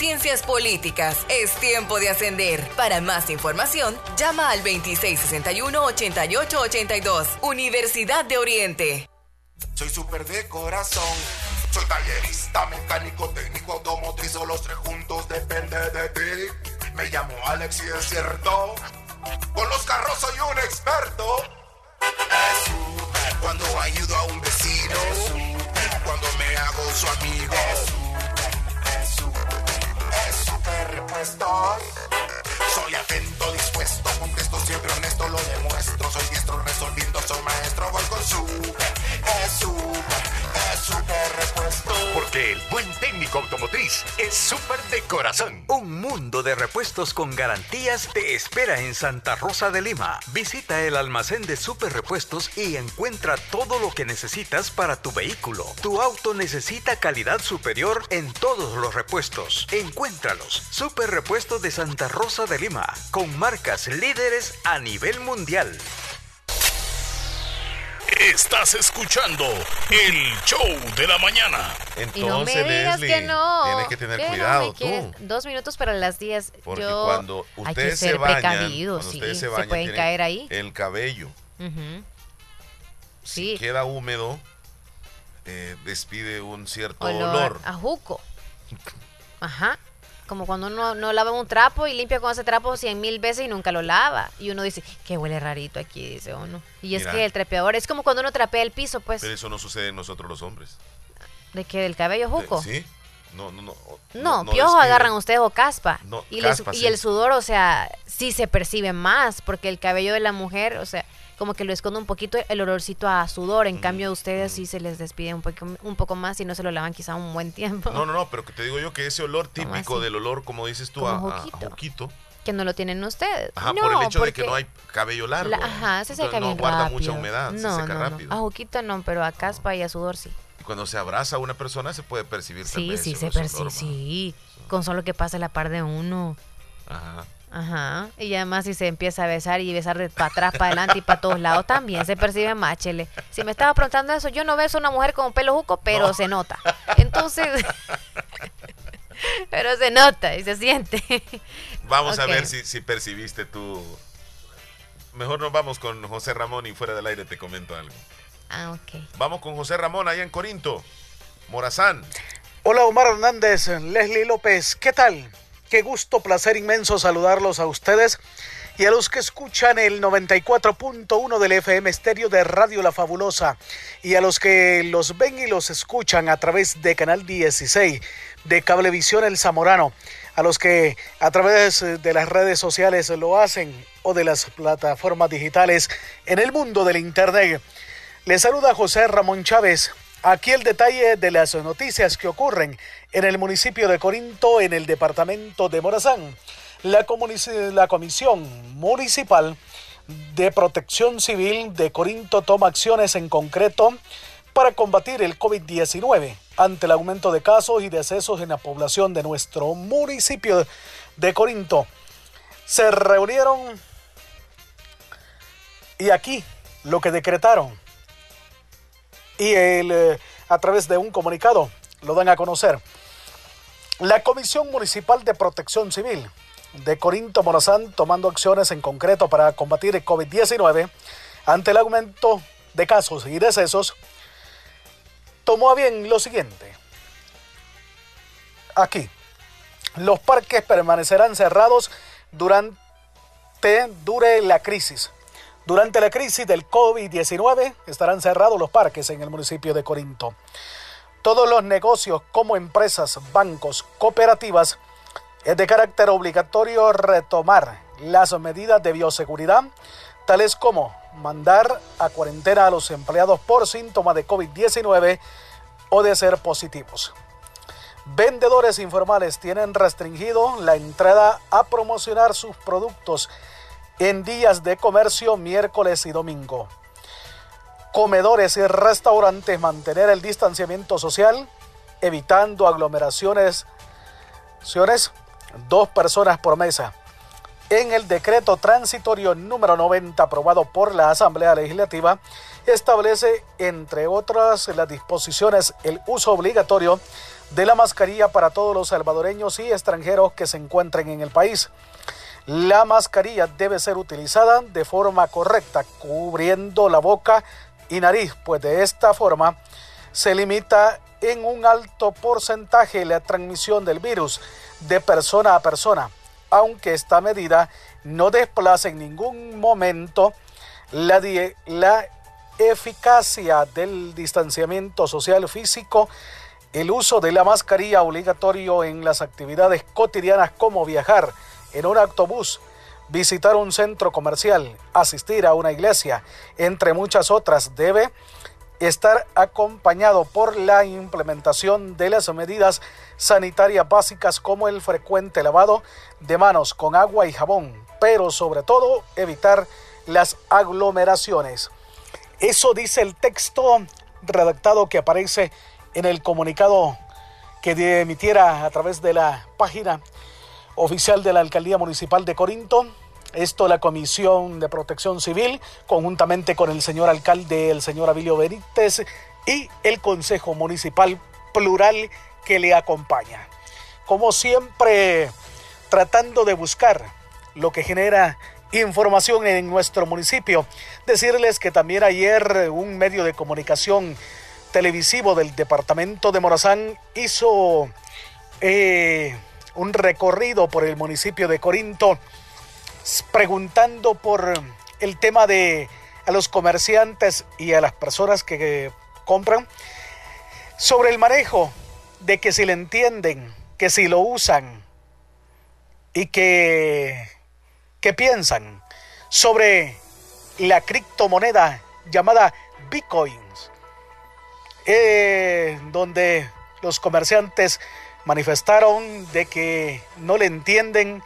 Ciencias Políticas. Es tiempo de ascender. Para más información, llama al 2661-8882. Universidad de Oriente. Soy súper de corazón. Soy tallerista, mecánico, técnico, automotriz o los tres juntos depende de ti. Me llamo Alex y es cierto. Con los carros soy un experto. Es súper cuando ayudo a un vecino. Es súper cuando me hago su amigo. Es es súper, repuestos. Soy atento, dispuesto, contesto siempre honesto, lo demuestro. Soy diestro resolviendo, soy maestro, voy con súper. Es es repuesto. Porque el buen técnico automotriz es súper de corazón. Un mundo de repuestos con garantías te espera en Santa Rosa de Lima. Visita el almacén de Super Repuestos y encuentra todo lo que necesitas para tu vehículo. Tu auto necesita calidad superior en todos los repuestos. Encuéntralos. Super Repuestos de Santa Rosa de Lima, con marcas líderes a nivel mundial. Estás escuchando el show de la mañana. Y no me Entonces, digas Leslie, que no. tienes que tener ¿Qué no cuidado tú. Dos minutos para las 10. Porque Yo... cuando ustedes se bañan, cuando sí, ustedes se, pueden caer ahí. El cabello, Ujú. si Sí. queda húmedo, eh, despide un cierto Olor, olor. a juco. <laughs> Ajá. Como cuando uno no lava un trapo y limpia con ese trapo cien mil veces y nunca lo lava. Y uno dice, que huele rarito aquí, dice uno. Y es Mira. que el trapeador es como cuando uno trapea el piso, pues. Pero eso no sucede en nosotros los hombres. ¿De que ¿Del cabello juco? Sí. No, no, no. No, no piojo agarran ustedes o caspa. No, y, les- caspa, y sí. el sudor, o sea, sí se percibe más, porque el cabello de la mujer, o sea, como que lo esconde un poquito el olorcito a sudor. En cambio, a ustedes sí se les despide un poco, un poco más y no se lo lavan quizá un buen tiempo. No, no, no, pero que te digo yo que ese olor típico del olor, como dices tú, Como a, juquito. Que no lo tienen ustedes. Ajá, no, por el hecho de que no hay cabello largo. la- ajá, se seca Entonces, no bien guarda rápido. mucha humedad, no, se seca no, no. rápido. A juquito no, pero a caspa y a sudor sí. Y cuando se abraza a una persona se puede percibir Sí, también sí, se percibe, sí. Con solo que pase la par de uno. Ajá. Ajá. Y además si se empieza a besar y besar de para atrás, para adelante y para todos lados, también se percibe más, chele. Si me estaba preguntando eso, yo no beso a una mujer con pelo juco, pero No. se nota. Entonces, <laughs> pero se nota y se siente. Vamos a ver si, si percibiste tú. Mejor nos vamos con José Ramón y fuera del aire te comento algo. Ah, ok. Vamos con José Ramón allá en Corinto. Morazán. Hola Omar Hernández, Leslie López, ¿qué tal? Qué gusto, placer inmenso saludarlos a ustedes y a los que escuchan el 94.1 del FM estéreo de Radio La Fabulosa y a los que los ven y los escuchan a través de Canal 16 de Cablevisión El Zamorano, a los que a través de las redes sociales lo hacen o de las plataformas digitales en el mundo del Internet. Les saluda José Ramón Chávez. Aquí el detalle de las noticias que ocurren en el municipio de Corinto, en el departamento de Morazán. La, Comisión Municipal de Protección Civil de Corinto toma acciones en concreto para combatir el COVID-19 ante el aumento de casos y decesos en la población de nuestro municipio de Corinto. Se reunieron y aquí lo que decretaron y el, eh, a través de un comunicado lo dan a conocer. La Comisión Municipal de Protección Civil de Corinto Morazán tomando acciones en concreto para combatir el COVID-19 ante el aumento de casos y decesos, tomó a bien lo siguiente. Aquí, los parques permanecerán cerrados durante dure la crisis. Durante la crisis del COVID-19 estarán cerrados los parques en el municipio de Corinto. Todos los negocios como empresas, bancos, cooperativas, es de carácter obligatorio retomar las medidas de bioseguridad, tales como mandar a cuarentena a los empleados por síntomas de COVID-19 o de ser positivos. Vendedores informales tienen restringido la entrada a promocionar sus productos en días de comercio miércoles y domingo. Comedores y restaurantes mantener el distanciamiento social, evitando aglomeraciones, dos personas por mesa. En el decreto transitorio número 90 aprobado por la Asamblea Legislativa, establece, entre otras las disposiciones, el uso obligatorio de la mascarilla para todos los salvadoreños y extranjeros que se encuentren en el país. La mascarilla debe ser utilizada de forma correcta, cubriendo la boca y nariz, pues de esta forma se limita en un alto porcentaje la transmisión del virus de persona a persona, aunque esta medida no desplaza en ningún momento la, la eficacia del distanciamiento social físico, el uso de la mascarilla obligatorio en las actividades cotidianas como viajar en un autobús, visitar un centro comercial, asistir a una iglesia, entre muchas otras, debe estar acompañado por la implementación de las medidas sanitarias básicas como el frecuente lavado de manos con agua y jabón, pero sobre todo evitar las aglomeraciones. Eso dice el texto redactado que aparece en el comunicado que emitiera a través de la página oficial de la Alcaldía Municipal de Corinto. Esto la Comisión de Protección Civil, conjuntamente con el señor alcalde, el señor Abilio Benítez, y el Consejo Municipal Plural que le acompaña. Como siempre, tratando de buscar lo que genera información en nuestro municipio. Decirles que también ayer un medio de comunicación televisivo del departamento de Morazán hizo eh, un recorrido por el municipio de Corinto preguntando por el tema de a los comerciantes y a las personas que compran sobre el manejo de que si le entienden, que si lo usan y que ¿Qué piensan sobre la criptomoneda llamada Bitcoins, eh, donde los comerciantes manifestaron de que no le entienden,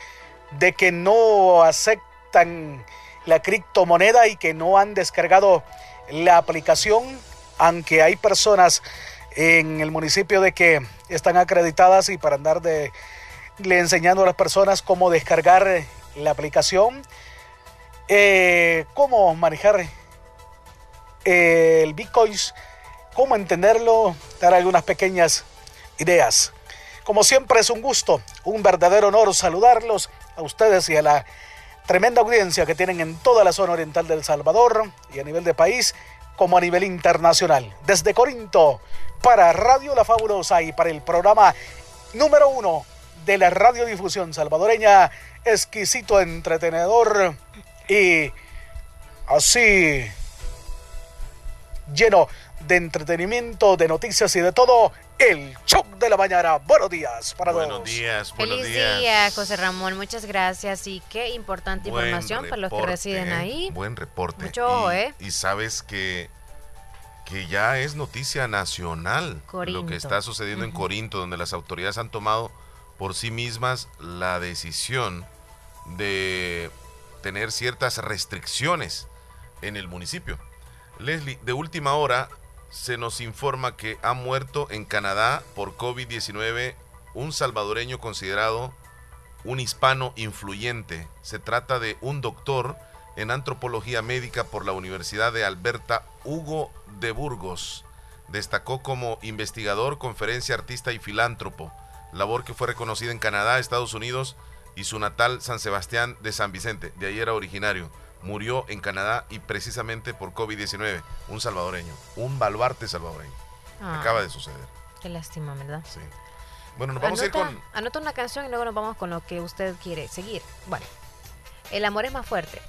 de que no aceptan la criptomoneda y que no han descargado la aplicación, aunque hay personas en el municipio de que están acreditadas y para andar de le enseñando a las personas cómo descargar la aplicación, eh, cómo manejar eh, el Bitcoin, cómo entenderlo, dar algunas pequeñas ideas. Como siempre es un gusto, un verdadero honor saludarlos a ustedes y a la tremenda audiencia que tienen en toda la zona oriental del Salvador y a nivel de país como a nivel internacional. Desde Corinto, para Radio La Fabulosa y para el programa número uno de la radiodifusión salvadoreña, exquisito, entretenedor y así lleno de entretenimiento, de noticias y de todo. El show de la mañana. Buenos días para buenos todos. Días, buenos Feliz días. día, José Ramón. Muchas gracias. Y qué importante Buen información para los que residen ¿eh? ahí. Buen reporte. Mucho ojo, y, ¿eh? Y sabes que, que ya es noticia nacional lo que está sucediendo en Corinto, donde las autoridades han tomado por sí mismas la decisión de tener ciertas restricciones en el municipio. Leslie, de última hora se nos informa que ha muerto en Canadá por COVID-19 un salvadoreño considerado un hispano influyente. Se trata de un doctor en antropología médica por la Universidad de Alberta, Hugo de Burgos. Destacó como investigador, conferencia, artista y filántropo, labor que fue reconocida en Canadá, Estados Unidos y su natal San Sebastián de San Vicente. De ahí era originario. Murió en Canadá y precisamente por COVID-19. Un salvadoreño, un baluarte salvadoreño. Ah. Acaba de suceder. Qué lástima, ¿verdad? Sí. Bueno, nos vamos a ir con... anota una canción y luego nos vamos con lo que usted quiere seguir. Bueno, el amor es más fuerte.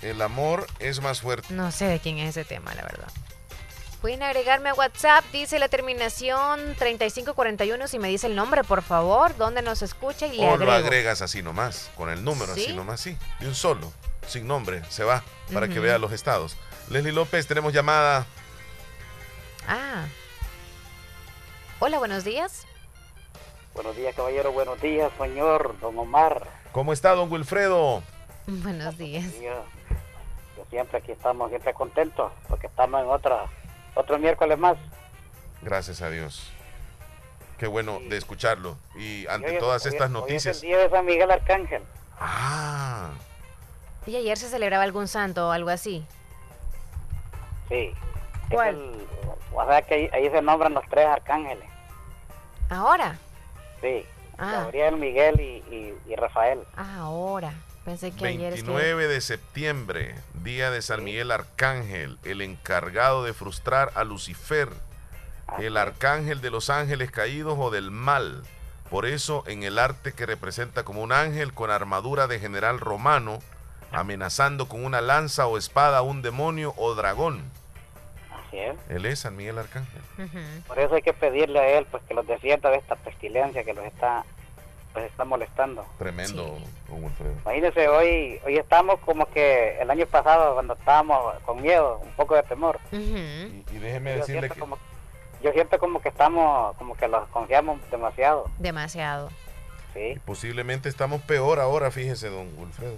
El amor es más fuerte. No sé de quién es ese tema, la verdad. Pueden agregarme a WhatsApp, dice la terminación 3541, si me dice el nombre, por favor, dónde nos escucha y le O agrego. lo agregas así nomás, con el número ¿Sí? así nomás, sí. De un solo, sin nombre, se va para que vea los estados. Leslie López, tenemos llamada. Ah. Hola, buenos días. Buenos días, caballero. Buenos días, señor Don Omar. ¿Cómo está, don Wilfredo? <laughs> Buenos días. Yo, siempre aquí estamos, siempre contentos, porque estamos en otra, otro miércoles más. Gracias a Dios. Qué bueno de escucharlo. Y ante todas estas noticias. es el día de San Miguel Arcángel. Ah. ¿Y ayer se celebraba algún santo o algo así? Sí. ¿Cuál? o sea que ahí, se nombran los tres arcángeles. ¿Ahora? Sí. Ah. Gabriel, Miguel y, Rafael. Ah, ahora. Pensé que 29 de septiembre, día de San Miguel Arcángel, el encargado de frustrar a Lucifer, el arcángel de los ángeles caídos o del mal. Por eso, en el arte que representa como un ángel con armadura de general romano, amenazando con una lanza o espada a un demonio o dragón. Así es. Él es San Miguel Arcángel. Por eso hay que pedirle a él pues que los defienda de esta pestilencia que los está pues está molestando. Tremendo, Imagínense, hoy hoy estamos como que el año pasado cuando estábamos con miedo, un poco de temor. y, déjeme decirle que... yo siento como que estamos, como que los confiamos demasiado. Demasiado. Sí. posiblemente estamos peor ahora, fíjese, don Wilfredo.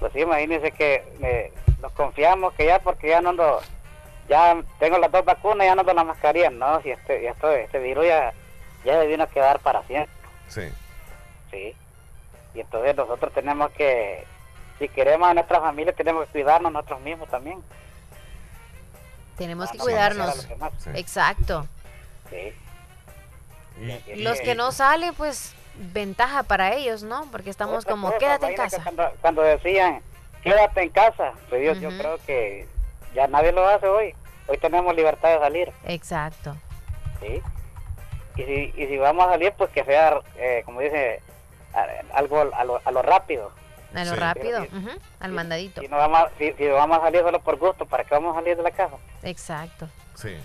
Pues sí, imagínense que eh, nos confiamos que ya porque ya no ando, ya tengo las dos vacunas, ya no ando la mascarilla, no, si este, esto, este virus ya, ya debió quedar para siempre. Sí. Sí. Y entonces nosotros tenemos que, si queremos a nuestra familia, tenemos que cuidarnos nosotros mismos también. Tenemos que cuidarnos. Exacto. Sí. Los que no salen, pues ventaja para ellos, ¿no? Porque estamos como, quédate en casa. Cuando, decían, quédate en casa, pues yo, yo creo que ya nadie lo hace hoy. Hoy tenemos libertad de salir. Exacto. Sí. Y si, y si vamos a salir, pues que sea, eh, como dice, algo a lo, a lo rápido. A lo rápido, al mandadito. Si, no vamos, si, vamos a salir solo por gusto, ¿para qué vamos a salir de la casa? Exacto. Sí.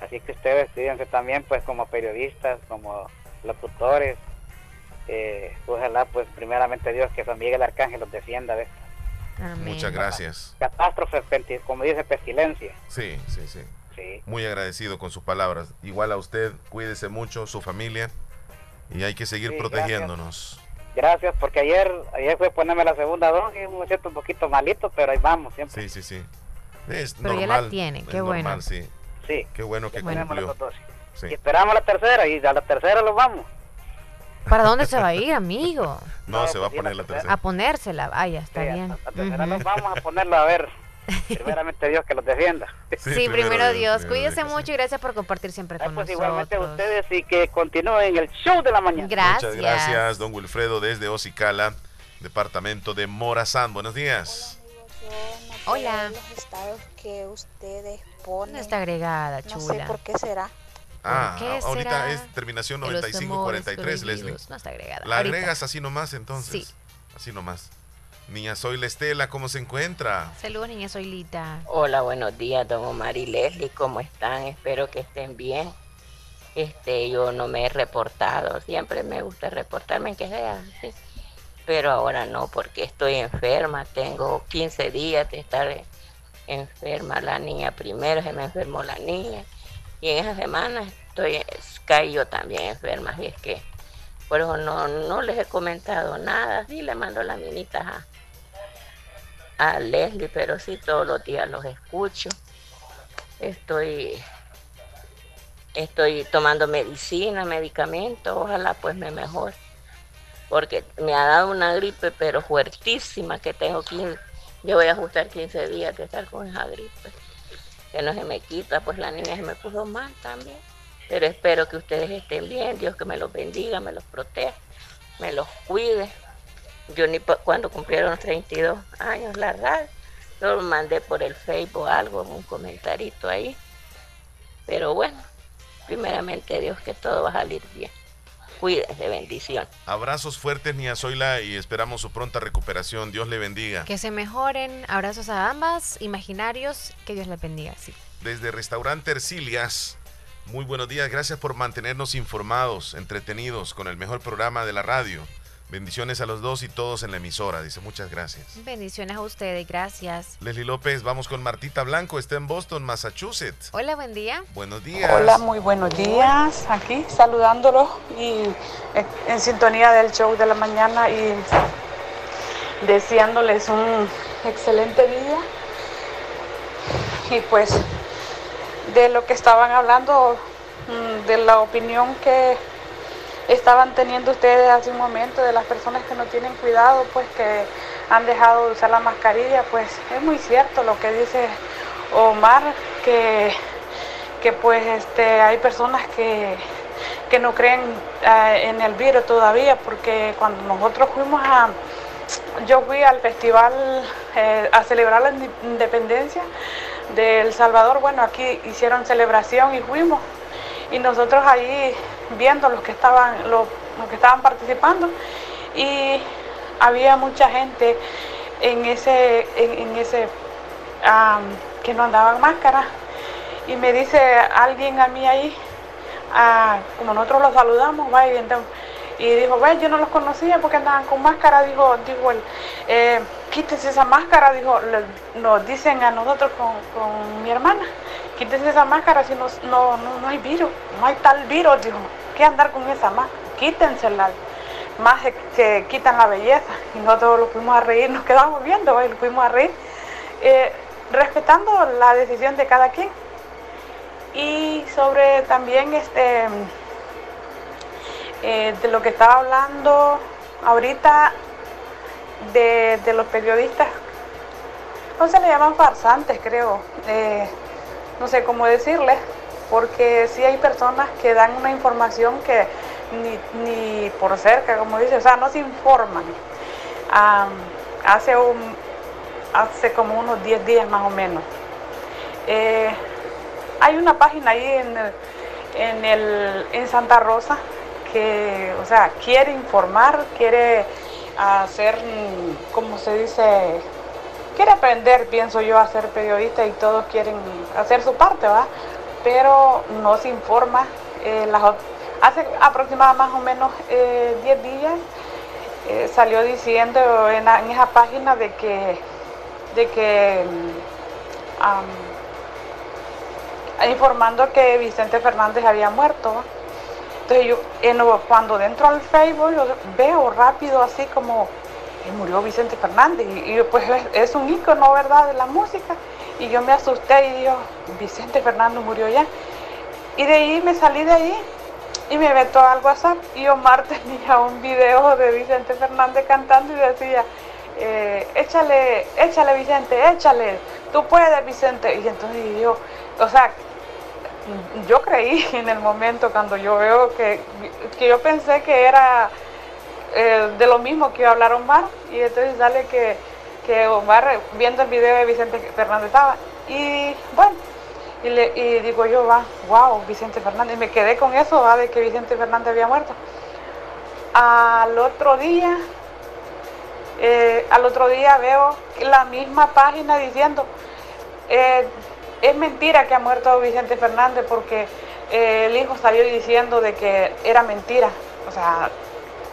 Así que ustedes cuídense también, pues como periodistas, como locutores. Eh, ojalá, pues primeramente Dios, que San Miguel Arcángel los defienda de Muchas gracias. Catástrofe, como dice, pestilencia. Sí, sí, sí. Muy agradecido con sus palabras. Igual a usted, cuídese mucho, su familia. Y hay que seguir protegiéndonos. Gracias. porque ayer ayer fue ponerme la segunda dosis, me siento un poquito malito, pero ahí vamos siempre. Sí, sí, sí. Es pero normal. ya la tiene, qué bueno. Normal, sí. Sí. Qué bueno que cumplió. Sí. Y esperamos la tercera y a la tercera lo vamos. ¿Para dónde se va a ir, amigo? <laughs> No, se va a pues poner la tercera. A ponérsela, vaya, está bien. A nos vamos a ponerlo a ver. <laughs> Primeramente Dios que los defienda. Sí, primero, Dios. Cuídese mucho y gracias por compartir siempre con pues nosotros. Igualmente a ustedes y que continúen el show de la mañana. Gracias. Muchas gracias, don Wilfredo, desde Ocicala, departamento de Morazán. Buenos días. Hola. Los estados que ustedes ponen. No está agregada, chula. No sé por qué será. Ah, ahorita es terminación 9543, Leslie. No está agregada. La agregas así nomás entonces. Sí. Así nomás. Niña Soy Estela, ¿cómo se encuentra? Saludos, Niña Soylita. Hola, buenos días, don Omar y Leslie, ¿cómo están? Espero que estén bien. Este, yo no me he reportado, siempre me gusta reportarme que sea, pero ahora no, porque estoy enferma, tengo 15 días de estar enferma la niña primero, se me enfermó la niña, y en esa semana estoy, caí yo también enferma, así es que por eso no, no les he comentado nada, sí le mando las minitas a a Leslie, pero sí todos los días los escucho. Estoy, estoy tomando medicina, medicamento, ojalá pues me mejore. Porque me ha dado una gripe, pero fuertísima, que tengo 15, yo voy a ajustar 15 días de estar con esa gripe. Que no se me quita, pues la niña se me puso mal también. Pero espero que ustedes estén bien, Dios que me los bendiga, me los proteja, me los cuide yo ni cuando cumplieron 32 años la radio, yo lo mandé por el Facebook algo, un comentarito ahí. Pero bueno, primeramente Dios que todo va a salir bien. Cuídense, bendición. Abrazos fuertes, Nia Zoila, y esperamos su pronta recuperación. Dios le bendiga. Que se mejoren. Abrazos a ambas, imaginarios. Que Dios le bendiga. Sí. Desde Restaurante Ercilias, muy buenos días. Gracias por mantenernos informados, entretenidos con el mejor programa de la radio. Bendiciones a los dos y todos en la emisora. Dice muchas gracias. Bendiciones a ustedes, gracias. Leslie López, vamos con Martita Blanco, está en Boston, Massachusetts. Hola, buen día. Buenos días. Hola, muy buenos días. Aquí saludándolos y en sintonía del show de la mañana y deseándoles un excelente día. Y pues de lo que estaban hablando, mm, de la opinión que estaban teniendo ustedes hace un momento de las personas que no tienen cuidado, pues que han dejado de usar la mascarilla, pues es muy cierto lo que dice Omar, que, que pues este, hay personas que, que no creen eh, en el virus todavía, porque cuando nosotros fuimos a, yo fui al festival eh, a celebrar la independencia de El Salvador, bueno, aquí hicieron celebración y fuimos, y nosotros ahí viendo los que estaban, los, que estaban participando, y había mucha gente en ese, en, ese que no andaban máscara. Y me dice alguien a mí ahí, ah, como nosotros los saludamos, y, dijo, ve, yo no los conocía porque andaban con máscara, dijo, dijo él, eh, quítese esa máscara, dijo, nos dicen a nosotros con, mi hermana, quítese esa máscara si no, no, no, hay virus, no hay tal virus, dijo, ¿qué andar con esa máscara? Quítensela más que quitan la belleza. Y nosotros lo fuimos a reír, nos quedamos viendo y lo fuimos a reír, eh, respetando la decisión de cada quien. Y sobre también este eh, de lo que estaba hablando ahorita de, los periodistas, no se le llaman farsantes, creo, eh, no sé cómo decirles, porque sí hay personas que dan una información que ni, por cerca, como dice, o sea, no se informan. hace, un, hace como unos 10 días más o menos. Eh, hay una página ahí en, en, el, en Santa Rosa que, o sea, quiere informar, quiere hacer, como se dice, quiere aprender, pienso yo, a ser periodista y todos quieren hacer su parte, ¿va? Pero no se informa. Eh, las, Hace aproximadamente más o menos 10 eh, días eh, salió diciendo en, esa página de que, de que informando que Vicente Fernández había muerto. Entonces yo cuando dentro al Facebook veo rápido así como murió Vicente Fernández y, pues es, un ícono, ¿verdad?, de la música. Y yo me asusté y digo, Vicente Fernández murió ya. Y de ahí me salí de ahí y me meto al WhatsApp y Omar <laughs> tenía un video de Vicente Fernández cantando y decía, eh, échale, échale Vicente, échale, tú puedes Vicente. Y entonces yo, o sea, yo creí <laughs> en el momento cuando yo veo que, que yo pensé que era eh, de lo mismo que iba a y entonces sale que, que Omar viendo el video de Vicente Fernández estaba. Y bueno, y, le, digo yo, va, wow, Vicente Fernández. Y me quedé con eso, va, de que Vicente Fernández había muerto. Al otro día, eh, al otro día veo la misma página diciendo, eh, es mentira que ha muerto Vicente Fernández porque el hijo salió diciendo de que era mentira. O sea,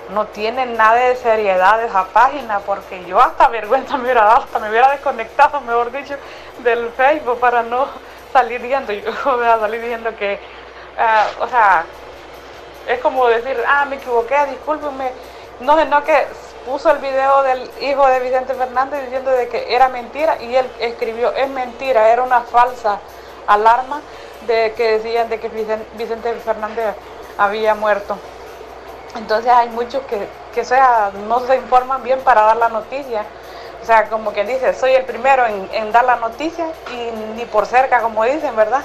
no tiene nada de seriedad esa página porque yo hasta vergüenza me hubiera dado, hasta me hubiera desconectado, mejor dicho, del Facebook para no salir diciendo, yo <laughs> voy a salir diciendo que, ah, o sea, es como decir, ah, me equivoqué, discúlpeme. No, no que puso el video del hijo de Vicente Fernández diciendo de que era mentira y él escribió, es mentira, era una falsa alarma de que decían de que Vicente Fernández había muerto. Entonces hay muchos que, que sea, no se informan bien para dar la noticia o sea, como quien dice, soy el primero en, dar la noticia y ni por cerca, como dicen, ¿verdad?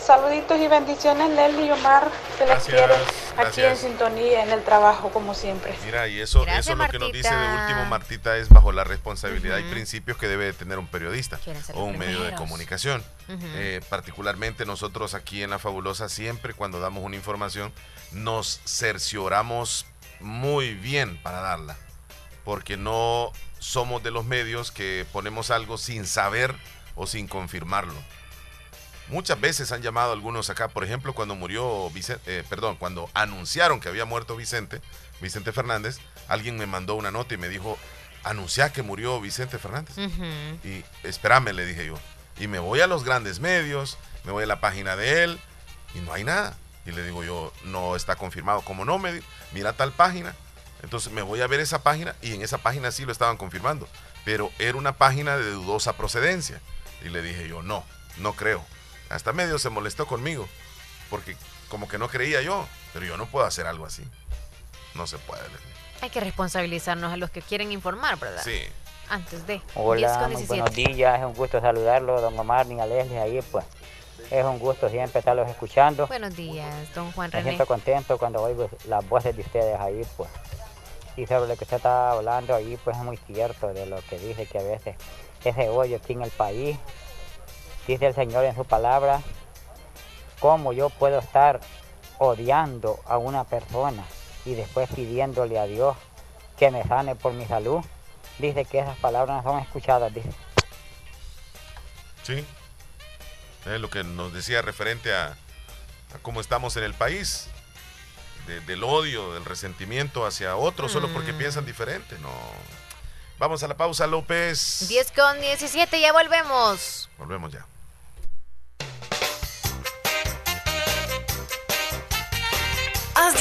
Saluditos y bendiciones, Leslie y Omar. Se les quiere aquí en sintonía, en el trabajo, como siempre. Mira, y eso, eso lo que nos dice de último Martita es bajo la responsabilidad y principios que debe tener un periodista o un medio de comunicación. Eh, particularmente nosotros aquí en La Fabulosa, siempre cuando damos una información, nos cercioramos muy bien para darla. Porque no somos de los medios que ponemos algo sin saber o sin confirmarlo. Muchas veces han llamado algunos acá, por ejemplo, cuando murió Vicente, eh, perdón, cuando anunciaron que había muerto Vicente, Vicente Fernández, alguien me mandó una nota y me dijo, anuncia que murió Vicente Fernández. Y espérame, le dije yo. Y me voy a los grandes medios, me voy a la página de él y no hay nada. Y le digo yo, no está confirmado. Como no, me mira tal página. Entonces me voy a ver esa página y en esa página sí lo estaban confirmando, pero era una página de dudosa procedencia. Y le dije yo, no, no creo. Hasta medio se molestó conmigo, porque como que no creía yo, pero yo no puedo hacer algo así. No se puede. Hay que responsabilizarnos a los que quieren informar, ¿verdad? Sí. Antes de. Hola, muy buenos días, es un gusto saludarlo, don Omar, ni a Leslie ahí, pues. Es un gusto siempre estarlos escuchando. Buenos días, don Juan René. Me siento contento cuando oigo las voces de ustedes ahí, pues. Y sobre lo que usted está hablando ahí, pues es muy cierto de lo que dice que a veces ese odio aquí en el país, dice el Señor en su palabra, ¿cómo yo puedo estar odiando a una persona y después pidiéndole a Dios que me sane por mi salud? Dice que esas palabras no son escuchadas, dice. Sí, es lo que nos decía referente a, cómo estamos en el país, del odio, del resentimiento hacia otros solo porque mm. piensan diferente. No. Vamos a la pausa, López. 10 con 17, ya volvemos. Volvemos ya.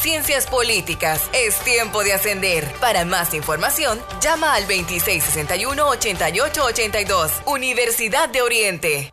Ciencias Políticas. Es tiempo de ascender. Para más información, llama al 2661-8882. Universidad de Oriente.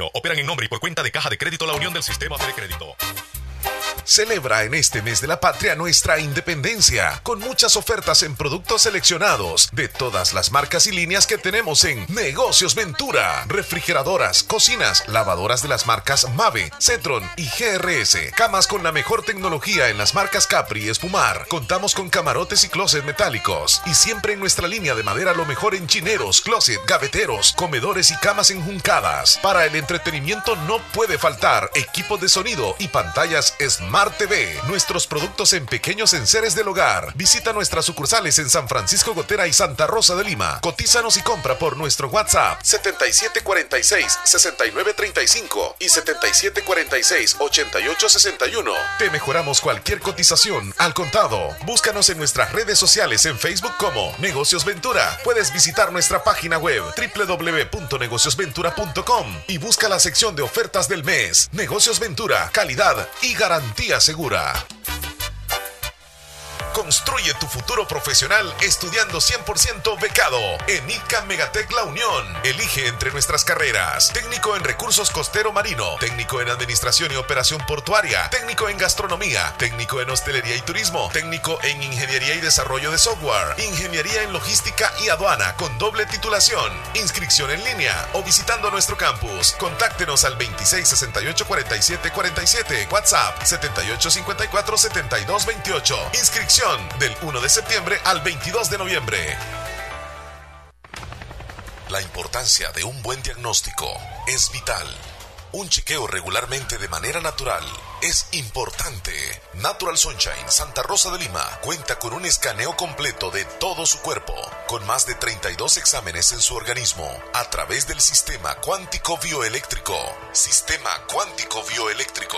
operan en nombre y por cuenta de Caja de Crédito La Unión del Sistema de Crédito. Celebra en este mes de la patria nuestra independencia con muchas ofertas en productos seleccionados de todas las marcas y líneas que tenemos en Negocios Ventura. Refrigeradoras, cocinas, lavadoras de las marcas Mave, Cetron y GRS. Camas con la mejor tecnología en las marcas Capri y Espumar. Contamos con camarotes y closets metálicos. Y siempre en nuestra línea de madera lo mejor en chineros, closet, gaveteros, comedores y camas enjuncadas. Para el entretenimiento no puede faltar equipo de sonido y pantallas Smart Smart TV, nuestros productos en pequeños enseres del hogar. Visita nuestras sucursales en San Francisco Gotera y Santa Rosa de Lima. Cotízanos y compra por nuestro WhatsApp 7746-6935 y 7746-8861. Te mejoramos cualquier cotización al contado. Búscanos en nuestras redes sociales en Facebook como Negocios Ventura. Puedes visitar nuestra página web www.negociosventura.com y busca la sección de ofertas del mes. Negocios Ventura, calidad y garantía segura. Construye tu futuro profesional estudiando 100% becado en ICA Megatec La Unión. Elige entre nuestras carreras: técnico en recursos costero marino, técnico en administración y operación portuaria, técnico en gastronomía, técnico en hostelería y turismo, técnico en ingeniería y desarrollo de software, ingeniería en logística y aduana con doble titulación, inscripción en línea o visitando nuestro campus. Contáctenos al 2668 47 47, WhatsApp 7854 7228. Inscripción del 1 de septiembre al 22 de noviembre. La importancia de un buen diagnóstico es vital. Un chequeo regularmente de manera natural es importante. Natural Sunshine Santa Rosa de Lima cuenta con un escaneo completo de todo su cuerpo, con más de 32 exámenes en su organismo, a través del sistema cuántico bioeléctrico. Sistema cuántico bioeléctrico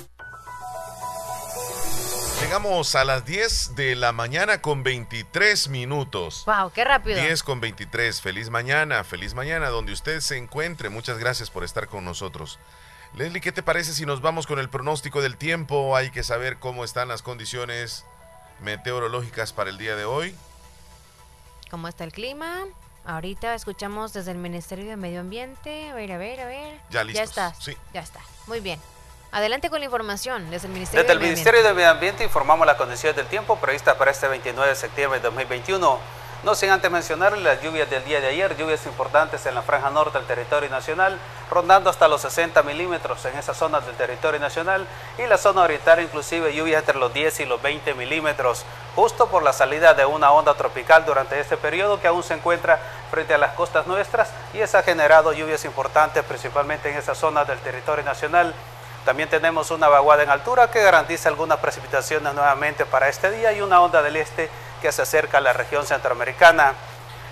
Llegamos a las 10 de la mañana con 23 minutos. ¡Wow! ¡Qué rápido! 10 con 23. Feliz mañana, feliz mañana, donde usted se encuentre. Muchas gracias por estar con nosotros. Leslie, ¿qué te parece si nos vamos con el pronóstico del tiempo? Hay que saber cómo están las condiciones meteorológicas para el día de hoy. ¿Cómo está el clima? Ahorita escuchamos desde el Ministerio de Medio Ambiente. A ver, a ver, a ver. Ya listo. Ya está. Sí. Ya está. Muy bien. Adelante con la información desde el Ministerio Desde el Ministerio de Ambiente. Medio Ambiente informamos las condiciones del tiempo previstas para este 29 de septiembre de 2021. No sin antes mencionar las lluvias del día de ayer, lluvias importantes en la franja norte del territorio nacional, rondando hasta los 60 milímetros en esas zonas del territorio nacional y la zona oriental inclusive lluvias entre los 10 y los 20 milímetros, justo por la salida de una onda tropical durante este periodo que aún se encuentra frente a las costas nuestras y eso ha generado lluvias importantes principalmente en esas zonas del territorio nacional. También tenemos una vaguada en altura que garantiza algunas precipitaciones nuevamente para este día y una onda del este que se acerca a la región centroamericana.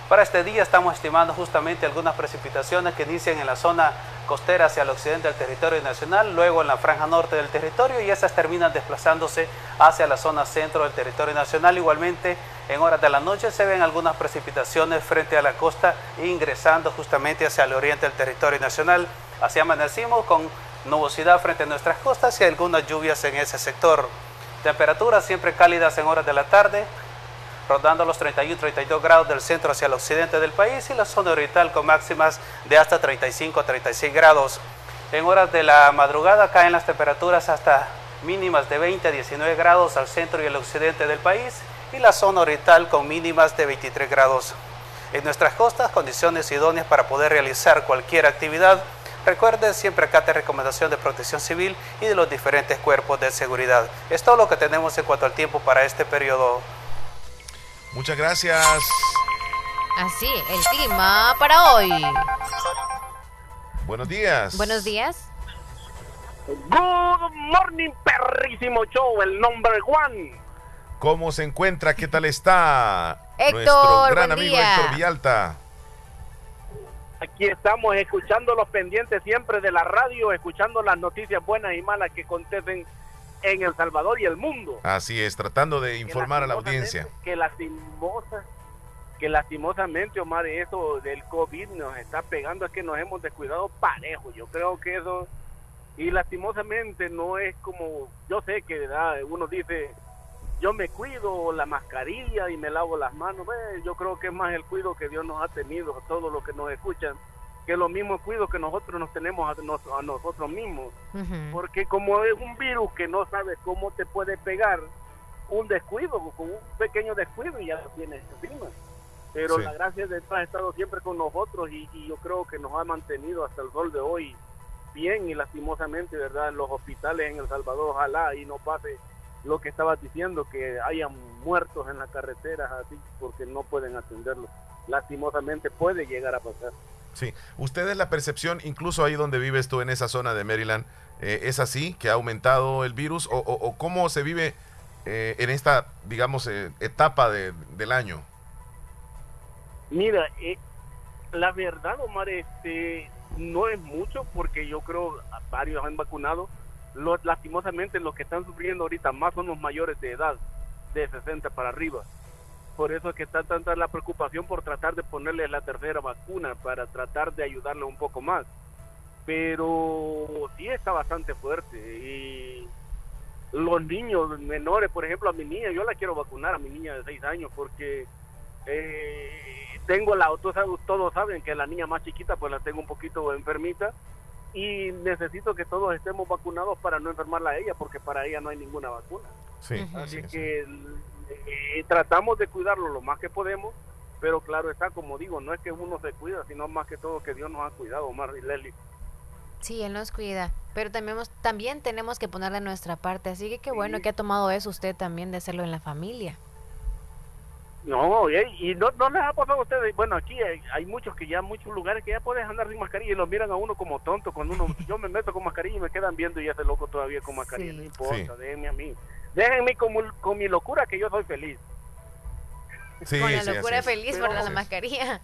Para este día estamos estimando justamente algunas precipitaciones que inician en la zona costera hacia el occidente del territorio nacional, luego en la franja norte del territorio y esas terminan desplazándose hacia la zona centro del territorio nacional. Igualmente, en horas de la noche se ven algunas precipitaciones frente a la costa ingresando justamente hacia el oriente del territorio nacional. Así amanecimos con nubosidad frente a nuestras costas y algunas lluvias en ese sector. Temperaturas siempre cálidas en horas de la tarde, rondando los 31-32 grados del centro hacia el occidente del país y la zona oriental con máximas de hasta 35-36 grados. En horas de la madrugada caen las temperaturas hasta mínimas de 20 a 19 grados al centro y el occidente del país y la zona oriental con mínimas de 23 grados. En nuestras costas, condiciones idóneas para poder realizar cualquier actividad. Recuerden siempre acate recomendación de protección civil y de los diferentes cuerpos de seguridad. Es todo lo que tenemos en cuanto al tiempo para este periodo. Muchas gracias. Así, el clima para hoy. Buenos días. Buenos días. Good morning, perrísimo show, el number one. ¿Cómo se encuentra? ¿Qué tal está? Héctor, Nuestro gran buen amigo día. Héctor Villalta. Aquí estamos escuchando los pendientes siempre de la radio, escuchando las noticias buenas y malas que acontecen en El Salvador y el mundo. Así es, tratando de informar a la audiencia. Que lastimosa, que lastimosamente, Omar, eso del COVID nos está pegando, es que nos hemos descuidado parejo. Yo creo que eso, y lastimosamente no es como, yo sé que ¿verdad? uno dice, yo me cuido la mascarilla y me lavo las manos. Ve, yo creo que es más el cuido que Dios nos ha tenido, a todos los que nos escuchan, que lo mismo cuido que nosotros nos tenemos a, nos- a nosotros mismos. Porque como es un virus que no sabes cómo te puede pegar, un descuido, con un pequeño descuido y ya lo tienes encima. Pero Sí. la gracia de Dios ha estado siempre con nosotros y, y yo creo que nos ha mantenido hasta el sol de hoy bien y lastimosamente, ¿verdad? En los hospitales en El Salvador, ojalá y no pase lo que estabas diciendo, que hayan muertos en las carreteras así porque no pueden atenderlos. Lastimosamente puede llegar a pasar. Sí. ¿Ustedes la percepción, incluso ahí donde vives tú en esa zona de Maryland, eh, es así, que ha aumentado el virus? ¿O, o- o cómo se vive eh, en esta, digamos, eh, etapa de- del año? Mira, eh, la verdad, Omar, este, no es mucho porque yo creo varios han vacunado. Los, lastimosamente los que están sufriendo ahorita más son los mayores de edad, de 60 para arriba. Por eso es que está tanta la preocupación por tratar de ponerle la tercera vacuna para tratar de ayudarle un poco más. Pero sí está bastante fuerte y los niños menores, por ejemplo, a mi niña, yo la quiero vacunar a mi niña de 6 años porque eh, tengo la, todos, todos saben que la niña más chiquita pues la tengo un poquito enfermita y necesito que todos estemos vacunados para no enfermarla a ella porque para ella no hay ninguna vacuna. Así que eh, tratamos de cuidarlo lo más que podemos, pero claro está, como digo, no es que uno se cuida, sino más que todo que Dios nos ha cuidado, Omar y Leslie. Sí, Él nos cuida, pero también, también tenemos que ponerle nuestra parte, así que qué bueno que ha tomado eso usted también de hacerlo en la familia. No, y, no, no les ha pasado a ustedes. Bueno, aquí hay, muchos que ya, muchos lugares que ya puedes andar sin mascarilla y lo miran a uno como tonto. Cuando uno, yo me meto con mascarilla y me quedan viendo y ya ese loco todavía con mascarilla. No importa, déjenme a mí. Déjenme con, con mi locura que yo soy feliz. con la locura feliz por la mascarilla.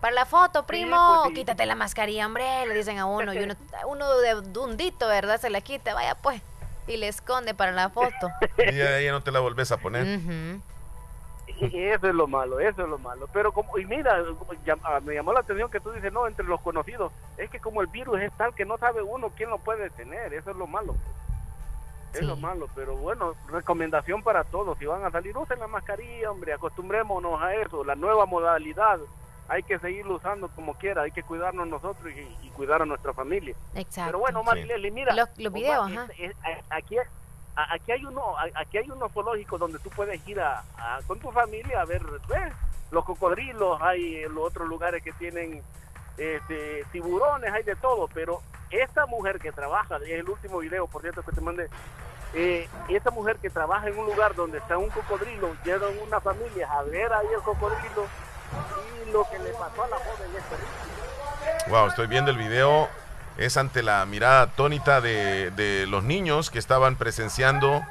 Para la foto, primo, pues quítate la mascarilla, hombre, le dicen a uno. Y uno, <laughs> uno de dundito, ¿verdad? Se la quita, vaya pues. Y le esconde para la foto. <laughs> y ya, no te la volvés a poner. Y <laughs> eso es lo malo, eso es lo malo. Pero como, y mira, ah, me llamó la atención que tú dices, no, entre los conocidos, es que como el virus es tal que no sabe uno quién lo puede tener, eso es lo malo. Es lo malo, pero bueno, recomendación para todos, si van a salir, usen la mascarilla, hombre, acostumbrémonos a eso, la nueva modalidad, hay que seguirlo usando como quiera, hay que cuidarnos nosotros y, cuidar a nuestra familia. Exacto. Pero bueno, Marileli, mira, los, videos, aquí aquí hay uno aquí hay un zoológico donde tú puedes ir a, con tu familia a ver los cocodrilos hay los otros lugares que tienen este, tiburones hay de todo pero esta mujer que trabaja es el último video por cierto que te mandé eh, esta mujer que trabaja en un lugar donde está un cocodrilo llevan una familia a ver ahí el cocodrilo y lo que le pasó a la joven es Wow, estoy viendo el video es ante la mirada atónita de, los niños que estaban presenciando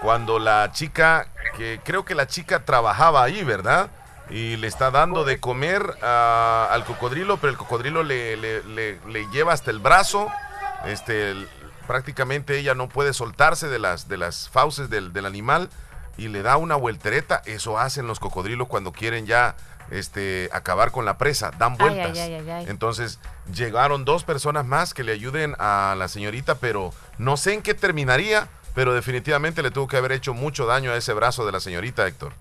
cuando la chica, que creo que la chica trabajaba ahí, ¿verdad? Y le está dando de comer al cocodrilo, pero el cocodrilo le, le, lleva hasta el brazo. Este, prácticamente ella no puede soltarse de las, de las fauces del, del animal y le da una vueltereta. Eso hacen los cocodrilos cuando quieren ya este, acabar con la presa, dan vueltas. Entonces llegaron dos personas más que le ayuden a la señorita, pero no sé en qué terminaría, pero definitivamente le tuvo que haber hecho mucho daño a ese brazo de la señorita Héctor.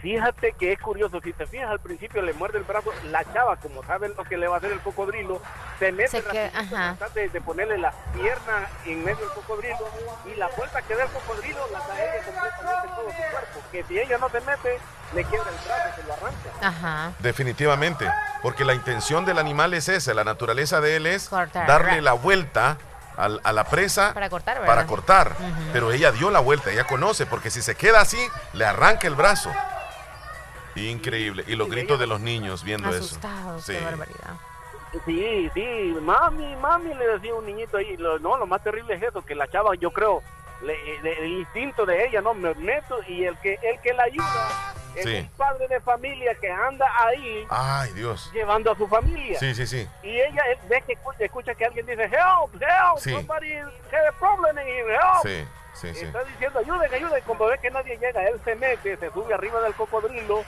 Fíjate que es curioso, si te fijas al principio le muerde el brazo, la chava, como saben lo que le va a hacer el cocodrilo, se mete de, de, ponerle la pierna en medio del cocodrilo y la fuerza que da el cocodrilo la cae completamente todo su cuerpo, que si ella no se mete, le quiebra el brazo, se lo arranca. Ajá. Definitivamente, porque la intención del animal es esa, la naturaleza de él es darle la vuelta a, la presa para cortar, para cortar. pero ella dio la vuelta, ella conoce, porque si se queda así, le arranca el brazo. Increíble. Y los gritos de los niños viendo eso. Sí. Qué barbaridad. Sí, sí, mami, mami, le decía un niñito ahí. no, lo más terrible es eso, que la chava, yo creo, el instinto de ella, no, me meto y el que el que la ayuda es el padre de familia que anda ahí. Ay, Dios. Llevando a su familia. Sí, sí, sí. Y ella ve que escucha, que alguien dice, help, help, somebody have a problem help. Sí. Sí, sí. Está diciendo, ayuden, ayuden. Cuando ve que nadie llega, él se mete, se sube arriba del cocodrilo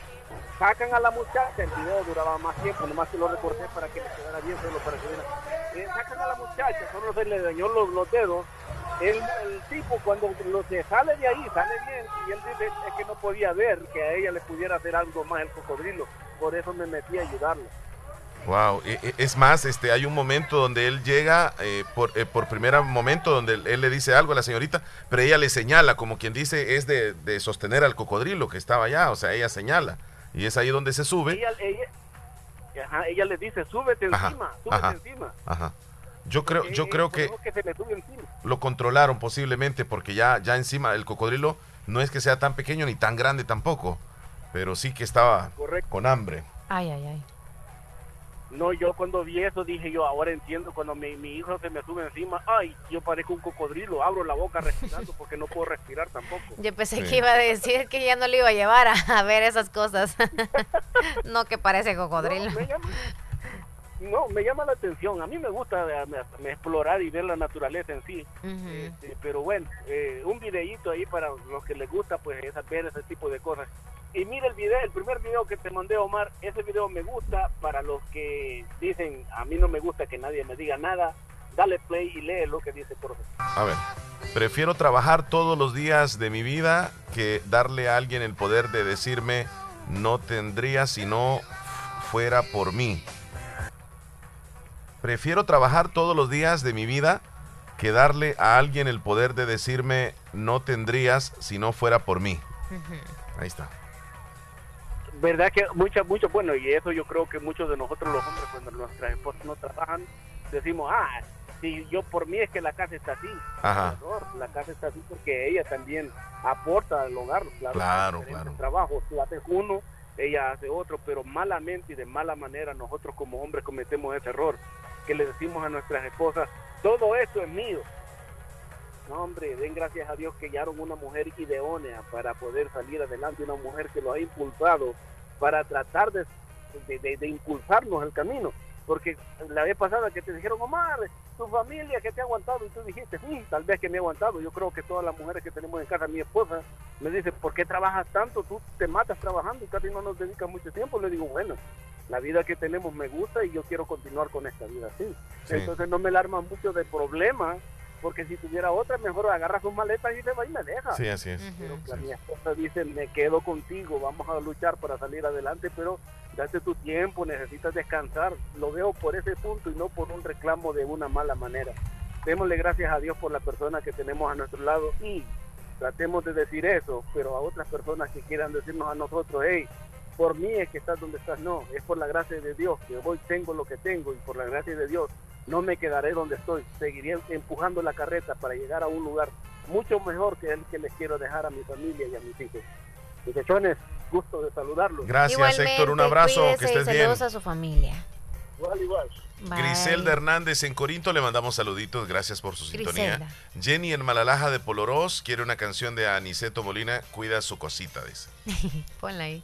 sacan a la muchacha, el video duraba más tiempo, nomás que lo recorté para que le quedara bien, solo para que eh, sacan a la muchacha, solo se le dañó los, dedos. El, tipo cuando lo se sale de ahí, sale bien, y él dice es que no podía ver que a ella le pudiera hacer algo más el cocodrilo, por eso me metí a ayudarlo. Wow, e, e, es más, este, hay un momento donde él llega eh, por, eh, por primer momento donde él, le dice algo a la señorita, pero ella le señala, como quien dice, es de, de sostener al cocodrilo que estaba allá, o sea, ella señala. Y es ahí donde se sube. Ella, ella, le dice, súbete encima, súbete encima. Ajá. Yo creo, yo creo que, lo controlaron posiblemente porque ya, ya encima el cocodrilo no es que sea tan pequeño ni tan grande tampoco, pero sí que estaba con hambre. Ay, ay, ay. No, yo cuando vi eso dije yo, ahora entiendo, cuando mi, mi hijo se me sube encima, ay, yo parezco un cocodrilo, abro la boca respirando porque no puedo respirar tampoco. Yo pensé que iba a decir que ya no le iba a llevar a, ver esas cosas. <laughs> no que parece cocodrilo. No me, llama, la atención, a mí me gusta eh, explorar y ver la naturaleza en sí, este, pero bueno, eh, un videíto ahí para los que les gusta, pues es ver ese tipo de cosas. Y mira el video, el primer video que te mandé, Omar, ese video me gusta. Para los que dicen, a mí no me gusta que nadie me diga nada, dale play y lee lo que dice por A ver, prefiero trabajar todos los días de mi vida que darle a alguien el poder de decirme no tendría si no fuera por mí. Prefiero trabajar todos los días de mi vida que darle a alguien el poder de decirme no tendrías si no fuera por mí. Ahí está verdad que muchas, muchos, bueno, y eso yo creo que muchos de nosotros los hombres cuando nuestras esposas no trabajan, decimos, ah, si yo por mí es que la casa está así. Ajá. La casa está así porque ella también aporta al hogar, claro. Claro, claro. Trabajo, tú haces uno, ella hace otro, pero malamente y de mala manera nosotros como hombres cometemos ese error, que le decimos a nuestras esposas, todo esto es mío. No, hombre, den gracias a Dios que hallaron una mujer idónea para poder salir adelante, una mujer que lo ha impulsado para tratar de, de, impulsarnos el camino. Porque la vez pasada que te dijeron, Omar, tu familia que te ha aguantado, y tú dijiste, sí, tal vez que me ha aguantado. Yo creo que todas las mujeres que tenemos en casa, mi esposa, me dice, ¿por qué trabajas tanto? Tú te matas trabajando y casi no nos dedicas mucho tiempo. Le digo, bueno, la vida que tenemos me gusta y yo quiero continuar con esta vida así. Entonces no me alarma mucho de problemas porque si tuviera otra, mejor agarra sus maletas y se va y me deja. Sí, así es. Pero mi esposa dice, me quedo contigo, vamos a luchar para salir adelante, pero date tu tiempo, necesitas descansar. Lo veo por ese punto y no por un reclamo de una mala manera. Démosle gracias a Dios por la persona que tenemos a nuestro lado y tratemos de decir eso, pero a otras personas que quieran decirnos a nosotros, hey, por mí es que estás donde estás, no, es por la gracia de Dios, que hoy tengo lo que tengo y por la gracia de Dios no me quedaré donde estoy, seguiré empujando la carreta para llegar a un lugar mucho mejor que el que les quiero dejar a mi familia y a mis hijos. Muchachones, gusto de saludarlos. Gracias Héctor, un abrazo, que estés bien. Saludos a su familia. Igual, igual. Griselda Hernández en Corinto, le mandamos saluditos, gracias por su sintonía. Jenny en Malalaja de Polorós quiere una canción de Aniceto Molina, cuida su cosita, dice. <laughs> Ponla ahí.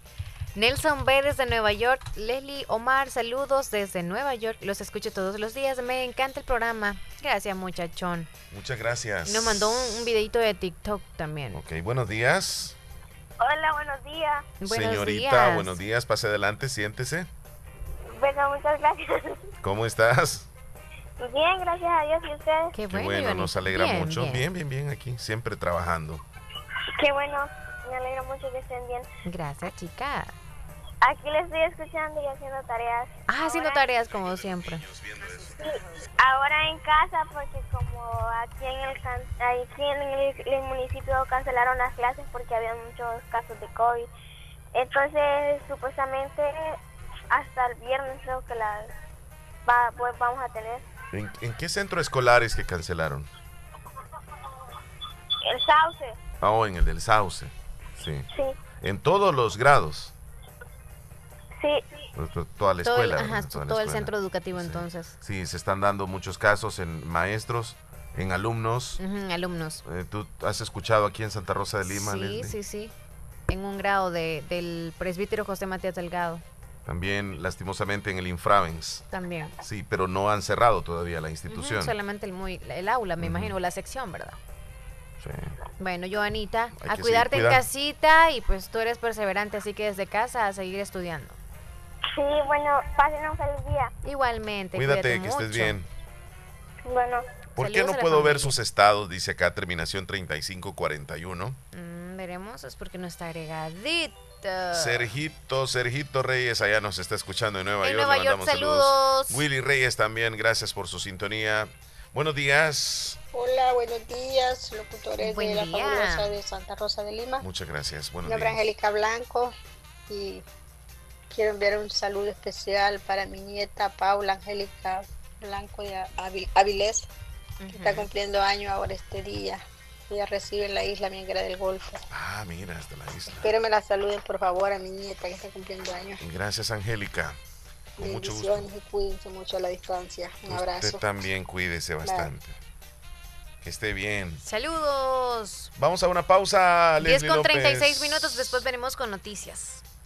Nelson Vélez de Nueva York, Leslie Omar, saludos desde Nueva York. Los escucho todos los días. Me encanta el programa. Gracias, muchachón. Muchas gracias. Nos mandó un, videito de TikTok también. Ok, buenos días. Hola, buenos días. Señorita, buenos días. Pase adelante, siéntese. Bueno, muchas gracias. <laughs> ¿Cómo estás? Bien, gracias a Dios y ustedes. Qué bueno, nos alegra mucho. Bien. bien, bien, aquí, siempre trabajando. Qué bueno, me alegra mucho que estén bien. Gracias, chica. Aquí le estoy escuchando y haciendo tareas. Ah, haciendo tareas como siempre. ahora en casa porque como aquí en el aquí en el, municipio cancelaron las clases porque había muchos casos de COVID. Entonces, supuestamente hasta el viernes creo que las va, pues, vamos a tener. ¿En, qué centro escolar es que cancelaron? El Sauce. Ah, oh, en el del Sauce. Sí. Sí. En todos los grados. Sí. Toda la escuela. Todo, el, centro educativo entonces. Sí, se están dando muchos casos en maestros, en alumnos. alumnos. Eh, ¿Tú has escuchado aquí en Santa Rosa de Lima? Sí, sí, sí. En un grado de, del presbítero José Matías Delgado. También, lastimosamente, en el Infravens. También. Sí, pero no han cerrado todavía la institución. solamente el, muy, el aula, me imagino, la sección, ¿verdad? Sí. Bueno, Joanita, a cuidarte en casita y pues tú eres perseverante, así que desde casa a seguir estudiando. Sí, bueno, pasen un feliz día. Igualmente. Cuídate, que estés bien. Bueno. ¿Por qué no puedo ver sus estados? Dice acá, terminación 3541. Mm, veremos, es porque no está agregadito. Sergito, Sergito Reyes, allá nos está escuchando en Nueva en York. Nueva York, saludos. Willy Reyes también, gracias por su sintonía. Buenos días. Hola, buenos días, locutores de la fabulosa de Santa Rosa de Lima. Muchas gracias. Buenos Mi nombre es Angélica Blanco y quiero enviar un saludo especial para mi nieta Paula Angélica Blanco de Avilés, que está cumpliendo año ahora este día. Ella recibe en la isla Migra del Golfo. Ah, mira, hasta la isla. Espero me la saluden, por favor, a mi nieta que está cumpliendo años. Gracias, Angélica. Con mucho gusto. Y cuídense mucho a la distancia. Un abrazo. Usted también cuídese bastante. Que esté bien. Saludos. Vamos a una pausa, 10 Leslie con López. 36 minutos, después venimos con noticias.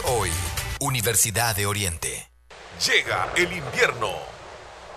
hoy. Universidad de Oriente. Llega el invierno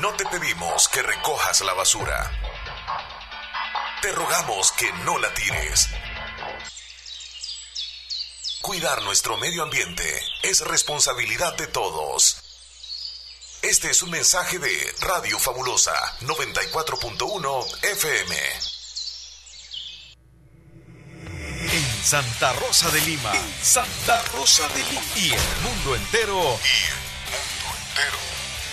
No te pedimos que recojas la basura. Te rogamos que no la tires. Cuidar nuestro medio ambiente es responsabilidad de todos. Este es un mensaje de Radio Fabulosa 94.1 FM. En Santa Rosa de Lima. Santa Rosa de Lima. Y el mundo entero.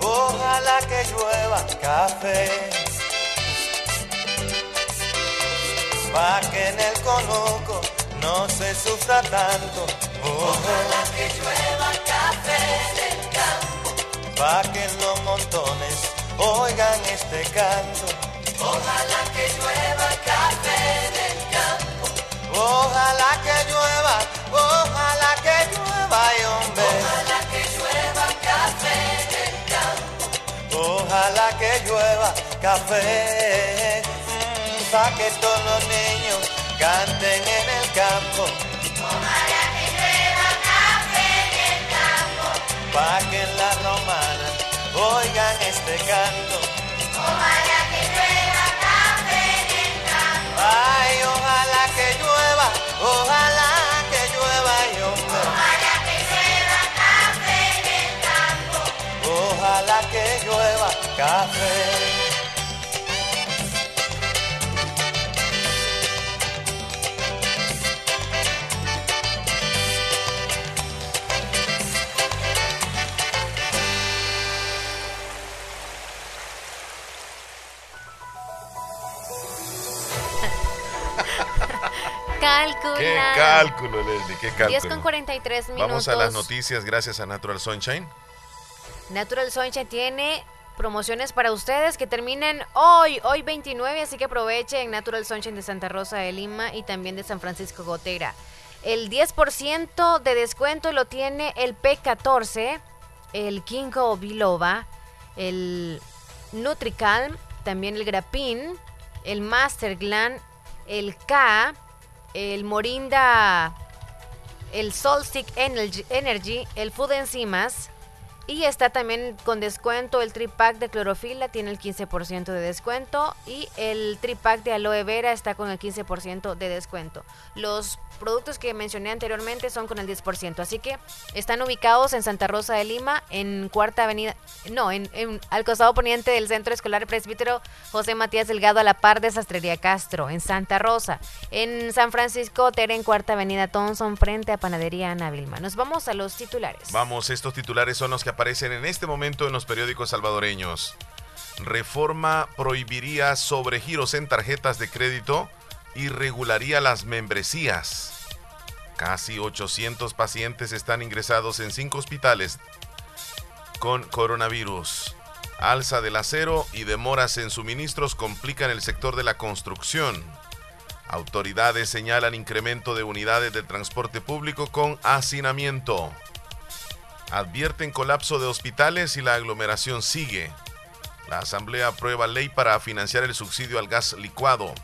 Ojalá que llueva café. Pa' que en el conuco no se sufra tanto. Ojalá que llueva café en el campo. Pa' que en los montones oigan este canto. Ojalá que llueva café en el campo. Ojalá que llueva, ojalá Ojalá que llueva café. mm, pa' que todos los niños canten en el campo. Ojalá que llueva café en el campo. Pa' que en la romana oigan este canto. Ojalá que llueva café en el campo. Ay, ojalá que llueva, ojalá que llueva, y hombre. Ojalá que llueva café en el campo. Ojalá que llueva café. <laughs> Qué cálculo, Leslie, qué cálculo. 10 con 43 minutos. Vamos a las noticias gracias a Natural Sunshine. Natural Sunshine tiene promociones para ustedes que terminen hoy, hoy 29, así que aprovechen Natural Sunshine de Santa Rosa de Lima y también de San Francisco Gotera. El 10% de descuento lo tiene el P14, el Ginkgo biloba, el Nutricalm, también el Grapin, el Masterglan, el K, el Morinda, el Solstick Energy, el Food Enzimas. Y está también con descuento el tripack de clorofila, tiene el 15% de descuento. Y el tripack de aloe vera está con el 15% de descuento. Los productos que mencioné anteriormente son con el 10%. Así que están ubicados en Santa Rosa de Lima, en Cuarta Avenida, no, en, al costado poniente del Centro Escolar Presbítero José Matías Delgado, a la par de Sastrería Castro, en Santa Rosa. En San Francisco, Tere, en Cuarta Avenida Thompson, frente a Panadería Ana Vilma. Nos vamos a los titulares. Vamos, estos titulares son los que aparecen en este momento en los periódicos salvadoreños. Reforma prohibiría sobregiros en tarjetas de crédito y regularía las membresías. Casi 800 pacientes están ingresados en cinco hospitales con coronavirus. Alza del acero y demoras en suministros complican el sector de la construcción. Autoridades señalan incremento de unidades de transporte público con hacinamiento. Advierten colapso de hospitales y la aglomeración sigue. La Asamblea aprueba ley para financiar el subsidio al gas licuado.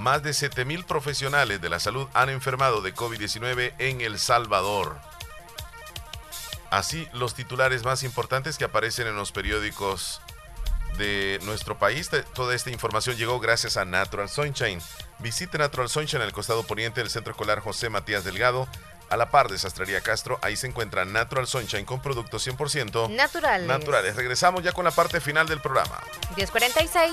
Más de 7.000 profesionales de la salud han enfermado de COVID-19 en El Salvador. Así, los titulares más importantes que aparecen en los periódicos de nuestro país. Toda esta información llegó gracias a Natural Sunshine. Visite Natural Sunshine en el costado poniente del Centro Escolar José Matías Delgado, a la par de Sastrería Castro. Ahí se encuentra Natural Sunshine con productos 100% Naturales. naturales. Regresamos ya con la parte final del programa. 1046.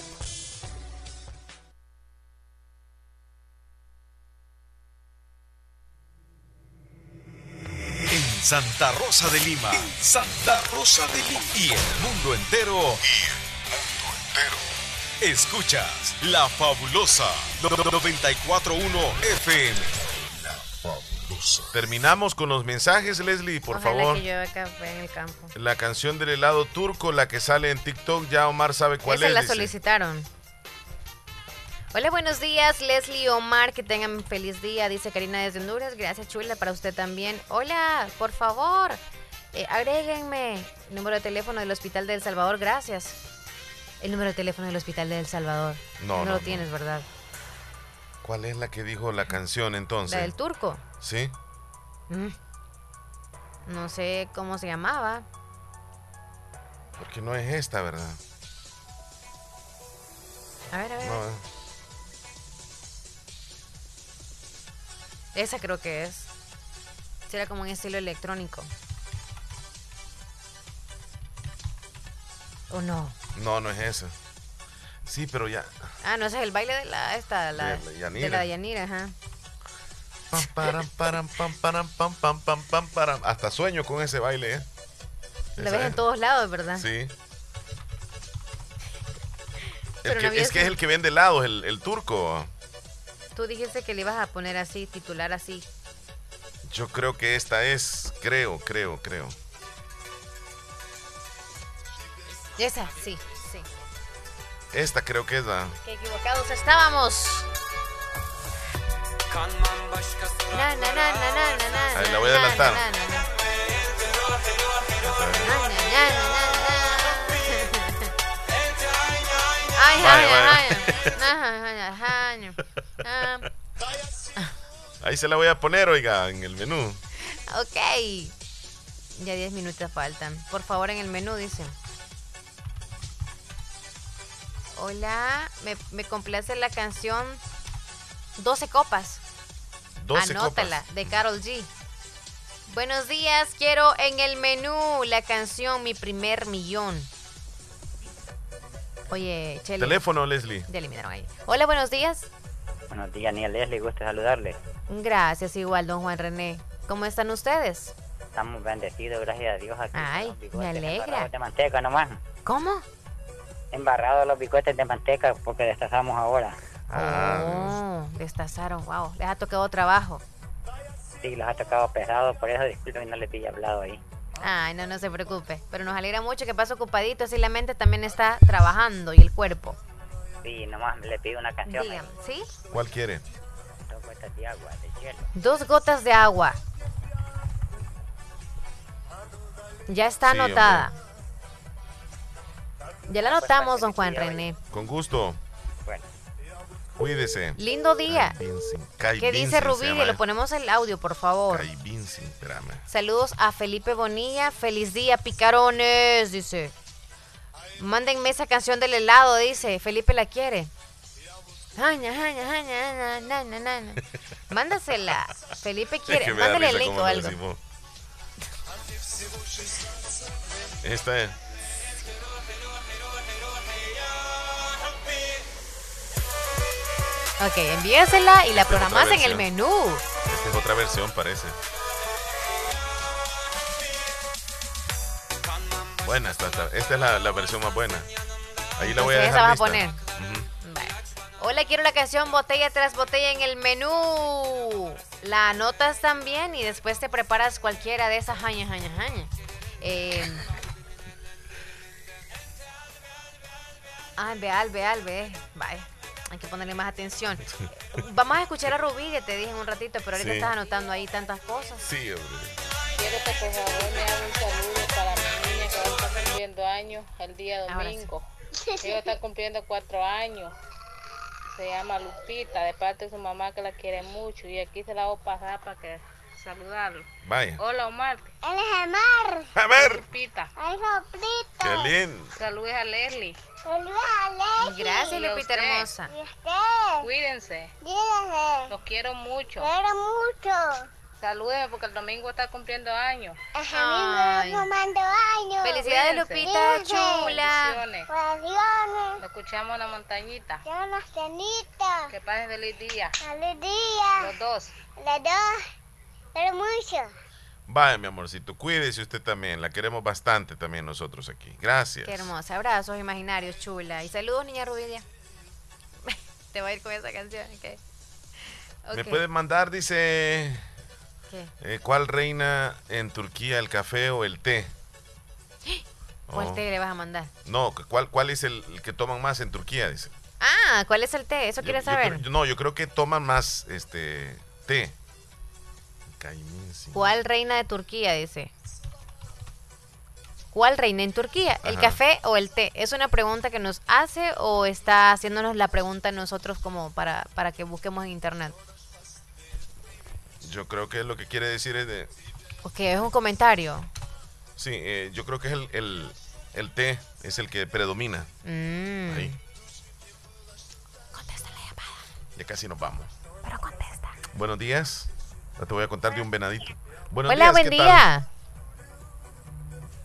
Santa Rosa de Lima. Santa Rosa de Lima. Y el mundo entero. Y el mundo entero. Escuchas La Fabulosa 941 FM. La Fabulosa. Terminamos con los mensajes, Leslie, por Ojalá favor. que llueva café en el campo. La canción del helado turco, la que sale en TikTok, ya Omar sabe cuál Esa es. la dice. solicitaron. Hola, buenos días, Leslie Omar, que tengan feliz día, dice Karina desde Honduras. Gracias, chula, para usted también. Hola, por favor, eh, agréguenme el número de teléfono del Hospital de El Salvador, gracias. El número de teléfono del Hospital de El Salvador. No, no, lo no. tienes, ¿verdad? ¿Cuál es la que dijo la canción entonces? La del turco. Sí. Mm. No sé cómo se llamaba. Porque no es esta, ¿verdad? A ver, a ver. No, Esa creo que es. Será como un estilo electrónico. ¿O no? no, no es esa. Sí, pero ya. Ah, no, ese es el baile de la esta, la, De la Yanira. de la Yanira, ajá. Pam, param, param, pam, param, pam, pam, pam, pam, param. Hasta sueño con ese baile, ¿eh? La Esa ves en todos lados, ¿verdad? Sí. <laughs> El Pero que- no había es que es el que vende helados, el, el turco. Tú dijiste que le ibas a poner así, titular así. Yo creo que esta es, creo, creo, creo. Esa, sí, sí. Esta creo que es la. Qué equivocados estábamos. Na, na, na, na, na, na, na, Ahí la voy a na, adelantar. Ahí se la voy a poner, oiga, en el menú. Ok. Ya 10 minutos faltan. Por favor, en el menú dice. Hola, me, me complace la canción 12 copas. 12 Anótala, copas. de Carol G. Buenos días, quiero en el menú la canción Mi primer millón. Oye, Chele. Teléfono, Leslie. Ya eliminaron ahí. Hola, buenos días. Buenos días, Nia Leslie, gusto saludarle. Gracias, igual, don Juan René. ¿Cómo están ustedes? Estamos bendecidos, gracias a Dios. Aquí Ay, me alegra. embarrados de manteca nomás. ¿Cómo? Embarrados los bigotes de manteca porque destazamos ahora. Oh, destazaron, wow. Les ha tocado trabajo. Sí, los ha tocado pesados, por eso disculpen no les pilla hablado ahí. Ay, no, no se preocupe. Pero nos alegra mucho que pase ocupadito, así la mente también está trabajando y el cuerpo. Sí, nomás le pido una canción. Dígame, ¿sí? ¿Cuál quiere? Dos gotas de agua, de cielo. Dos gotas de agua. Ya está Sí, anotada. Ya la anotamos, don Juan René. Con gusto. Cuídese. Lindo día. ¿Qué dice Rubí? Le eh. ponemos el audio, por favor. Kai Vincent, espérame. Saludos a Felipe Bonilla. Feliz día, picarones, dice. Mándenme esa canción del helado, dice. Felipe la quiere. <laughs> Mándasela. Felipe quiere. Que Mándale el link o lo algo. Esta es. Ok, envíesela y la programas en el menú. Esta es otra versión, parece. Buena, esta, esta, esta es la, la versión más buena. Ahí la voy a dejar esa vas a poner. Hola, quiero la canción botella tras botella en el menú. La anotas también y después te preparas cualquiera de esas jañas, jañas, jañas. Eh... <laughs> Ah, veal, veal, ve. Vaya, hay que ponerle más atención. <laughs> Vamos a escuchar a Rubí, que te dije en un ratito, pero ahorita Sí. estás anotando ahí tantas cosas. Sí, hombre. Quiero que por favor me haga un saludo para mi niña que va a estar cumpliendo años el día Ahora sí. domingo. Ella está cumpliendo cuatro años. Se llama Lupita, de parte de su mamá que la quiere mucho. Y aquí se la voy a pasar para que saludarlo. Vaya. Hola Omar. Él es Amar. Amar. Lupita. Ay, Lupita. Qué lindo. Saludos a Leslie. Saludos. Gracias, Lupita hermosa. Y usted. Cuídense. Dígame. Los quiero mucho. Quiero mucho. Salúdenme porque el domingo está cumpliendo años. Mamá tomando años. Felicidades, Cuídense. Lupita, Cuídense. chula. Bendiciones. Lo escuchamos en la montañita. Quiero una cenita. Que pasen feliz día. Feliz día. Los dos. Los dos. Quiero mucho. Vaya, mi amorcito, cuídese usted también. La queremos bastante también nosotros aquí. Gracias. Qué hermosa. Abrazos imaginarios, chula. Y saludos, niña Rubidia. <laughs> Te va a ir con esa canción. ¿Me Ok. puede mandar, dice, ¿Qué? eh, cuál reina en Turquía, el café o el té? <gasps> ¿Cuál Oh. té le vas a mandar? No, ¿cuál, cuál es el, el que toman más en Turquía? Dice. Ah, ¿cuál es el té? ¿Eso Yo- quieres yo saber? creo- no, yo creo que toman más este té. ¿Cuál reina de Turquía? Dice. ¿Cuál reina en Turquía? ¿El café o el té? ¿Es una pregunta que nos hace o está haciéndonos la pregunta nosotros como para, para que busquemos en internet? Yo creo que lo que quiere decir es de... Porque es un comentario. Sí, eh, yo creo que es el, el, el té, es el que predomina. Mm. Ahí. Ya casi nos vamos. Pero contesta. Buenos días. Ya te voy a contar de un venadito. Buenos Hola, días, buen ¿qué tal? día.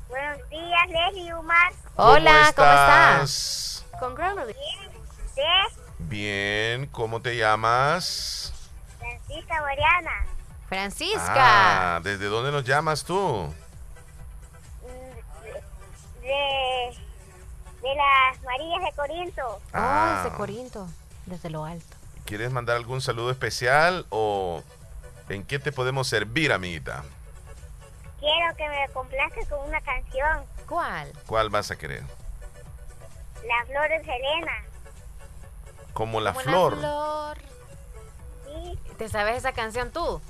Buenos días, Leslie y Umar. Hola, ¿cómo estás? Con Granny. ¿Usted? Bien, ¿cómo te llamas? Francisca Mariana. Francisca. Ah, ¿desde dónde nos llamas tú? De, de las Marías de Corinto. Ah. Oh, ese Corinto. Desde lo alto. ¿Quieres mandar algún saludo especial o en qué te podemos servir, amiguita? Quiero que me complazca con una canción. ¿Cuál? ¿Cuál vas a querer? La Flor de Selena. Como la Como flor. flor. Sí, ¿Te sabes esa canción tú?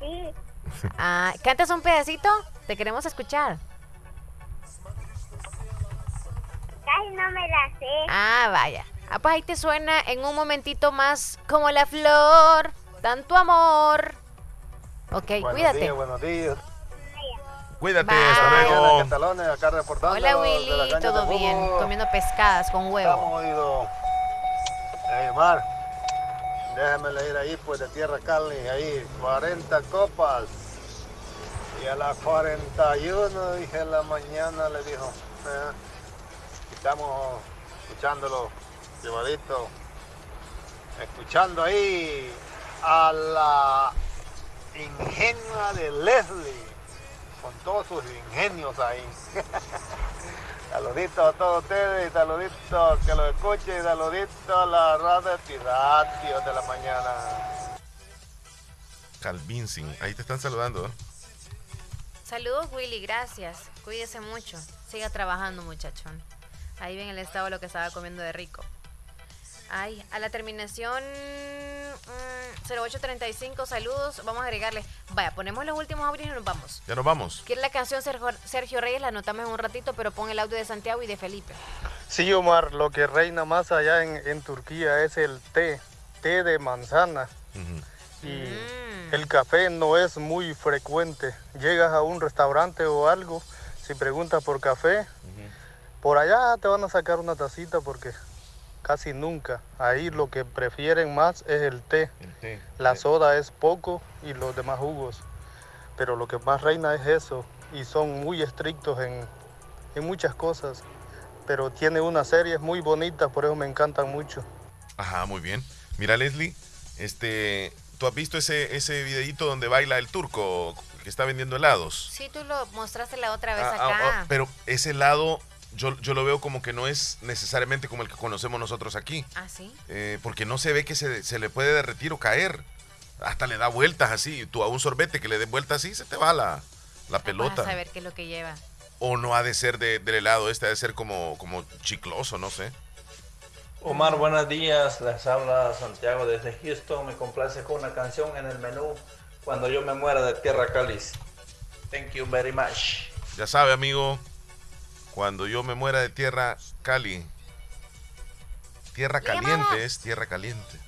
sí. <laughs> Ah, ¿Cantas un pedacito? Te queremos escuchar. Casi no me la sé. Ah, vaya. Ah, pues ahí te suena en un momentito más como la flor, tanto amor. Ok, Buenos cuídate. días, buenos días. Cuídate, Bye. hasta luego. Catalones, acá reportando Hola Willy, todo bien, comiendo pescadas con huevo. Estamos oído. Hey, Mar, déjame leer ahí, pues de Tierra Cali, ahí, 40 copas. Y a las 41, dije en la mañana, le dijo, eh, estamos escuchándolo, llevadito, escuchando ahí a la ingenua de Leslie, con todos sus ingenios ahí. <laughs> Saluditos a todos ustedes y saluditos que lo escuchen y saluditos a la radio Pidatio de la mañana. Calvincin, ahí te están saludando. ¿eh? Saludos Willy, gracias. Cuídese mucho. Siga trabajando muchachón. Ahí ven el estado de lo que estaba comiendo de rico. Ay, a la terminación mm, 0835, saludos. Vamos a agregarle. Vaya, ponemos los últimos audios y nos vamos. Ya nos vamos. Quiere la canción Sergio, Sergio Reyes, la anotamos en un ratito, pero pon el audio de Santiago y de Felipe. Sí, Omar, lo que reina más allá en, en Turquía es el té, té de manzana. Y el café no es muy frecuente. Llegas a un restaurante o algo, si preguntas por café, por allá te van a sacar una tacita porque casi nunca. Ahí lo que prefieren más es el té. La soda es poco y los demás jugos. Pero lo que más reina es eso. Y son muy estrictos en, en muchas cosas. Pero tiene unas series muy bonitas, por eso me encantan mucho. Ajá, muy bien. Mira, Leslie, este, ¿tú has visto ese, ese videíto donde baila el turco que está vendiendo helados. Sí, tú lo mostraste la otra vez Ah, ah, ah, pero ese helado yo, yo lo veo como que no es necesariamente como el que conocemos nosotros aquí. Ah, sí. Eh, porque no se ve que se, se le puede derretir o caer. Hasta le da vueltas así. Tú a un sorbete que le des vueltas así, se te va la, la Vas pelota. a saber qué es lo que lleva. O no ha de ser de- del helado, este ha de ser como, como chicloso, no sé. Omar, buenos días. Les habla Santiago desde Houston. Me complace con una canción en el menú Cuando yo me muera de Tierra Cáliz. Thank you very much. Ya sabe, amigo, cuando yo me muera de tierra cali. Tierra caliente es tierra caliente.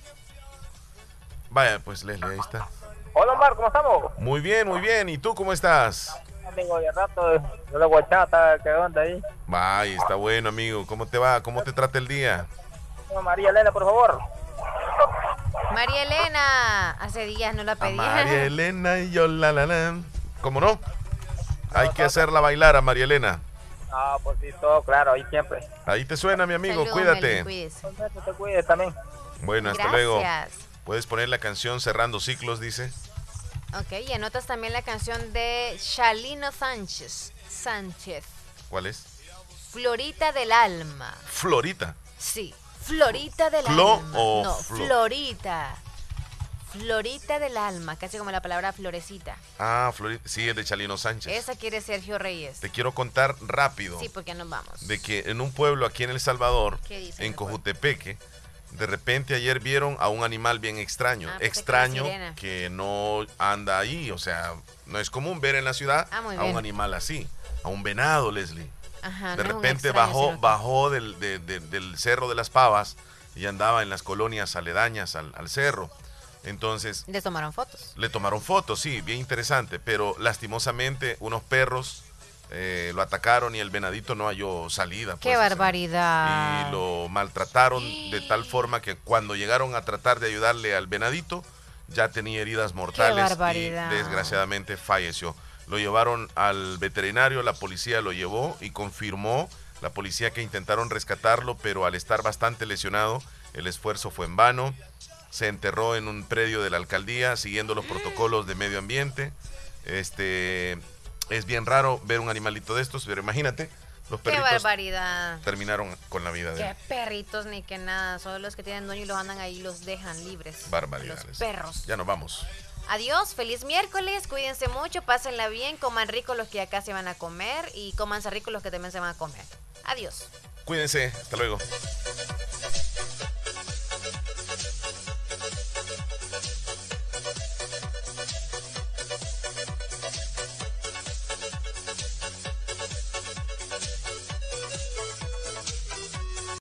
Vaya, pues Leslie, ahí está. Hola Omar, ¿cómo estamos? Muy bien, muy bien. ¿Y tú cómo estás? Tengo de rato, yo la guachata, ¿qué onda ahí? Vaya, está bueno, amigo. ¿Cómo te va? ¿Cómo te trata el día? María Elena, por favor. María Elena, hace días no la pedía. María <laughs> Elena y yo la la la. ¿Cómo no? Hay que hacerla bailar a María Elena. Ah, pues sí, todo claro, ahí siempre. Ahí te suena, mi amigo. Cuídate. Te cuides también. Bueno, hasta luego. Gracias. Puedes poner la canción Cerrando Ciclos, dice. Ok, y anotas también la canción de Shalino Sánchez. Sánchez. ¿Cuál es? Florita del alma. Florita. Sí, Florita del ¿Flo alma. o no, flo? Florita. Florita del alma, casi como la palabra florecita. Ah, Florita. Sí, es de Chalino Sánchez. Esa quiere Sergio Reyes. Te quiero contar rápido Sí, porque nos vamos. de que en un pueblo aquí en El Salvador, ¿Qué dice en? Cojutepeque, de repente ayer vieron a un animal bien extraño. Ah, que extraño que no anda ahí. O sea, no es común ver en la ciudad Ah, a un animal así. A un venado, Leslie. Ajá, de no repente extraño, bajó, bajó del, de- de- del cerro de las pavas y andaba en las colonias aledañas al, al cerro. Entonces Le tomaron fotos. le tomaron fotos, sí, bien interesante, pero lastimosamente unos perros eh, lo atacaron y el venadito no halló salida. ¡Qué pues, o sea, barbaridad! y lo maltrataron de tal forma que cuando llegaron a tratar de ayudarle al venadito, ya tenía heridas mortales barbaridad! y desgraciadamente falleció. Lo llevaron al veterinario, la policía lo llevó y confirmó la policía que intentaron rescatarlo, pero al estar bastante lesionado, el esfuerzo fue en vano. Se enterró en un predio de la alcaldía siguiendo los protocolos de medio ambiente. Este es bien raro ver un animalito de estos, pero imagínate, los ¡Qué perritos barbaridad! terminaron con la vida de ¡Qué él. perritos ni que nada! Solo los que tienen dueño y los andan ahí los dejan libres. Barbaridades. Los perros. Ya nos vamos. Adiós, feliz miércoles, cuídense mucho, pásenla bien, coman rico los que acá se van a comer y comanse rico los que también se van a comer. Adiós. Cuídense, hasta luego.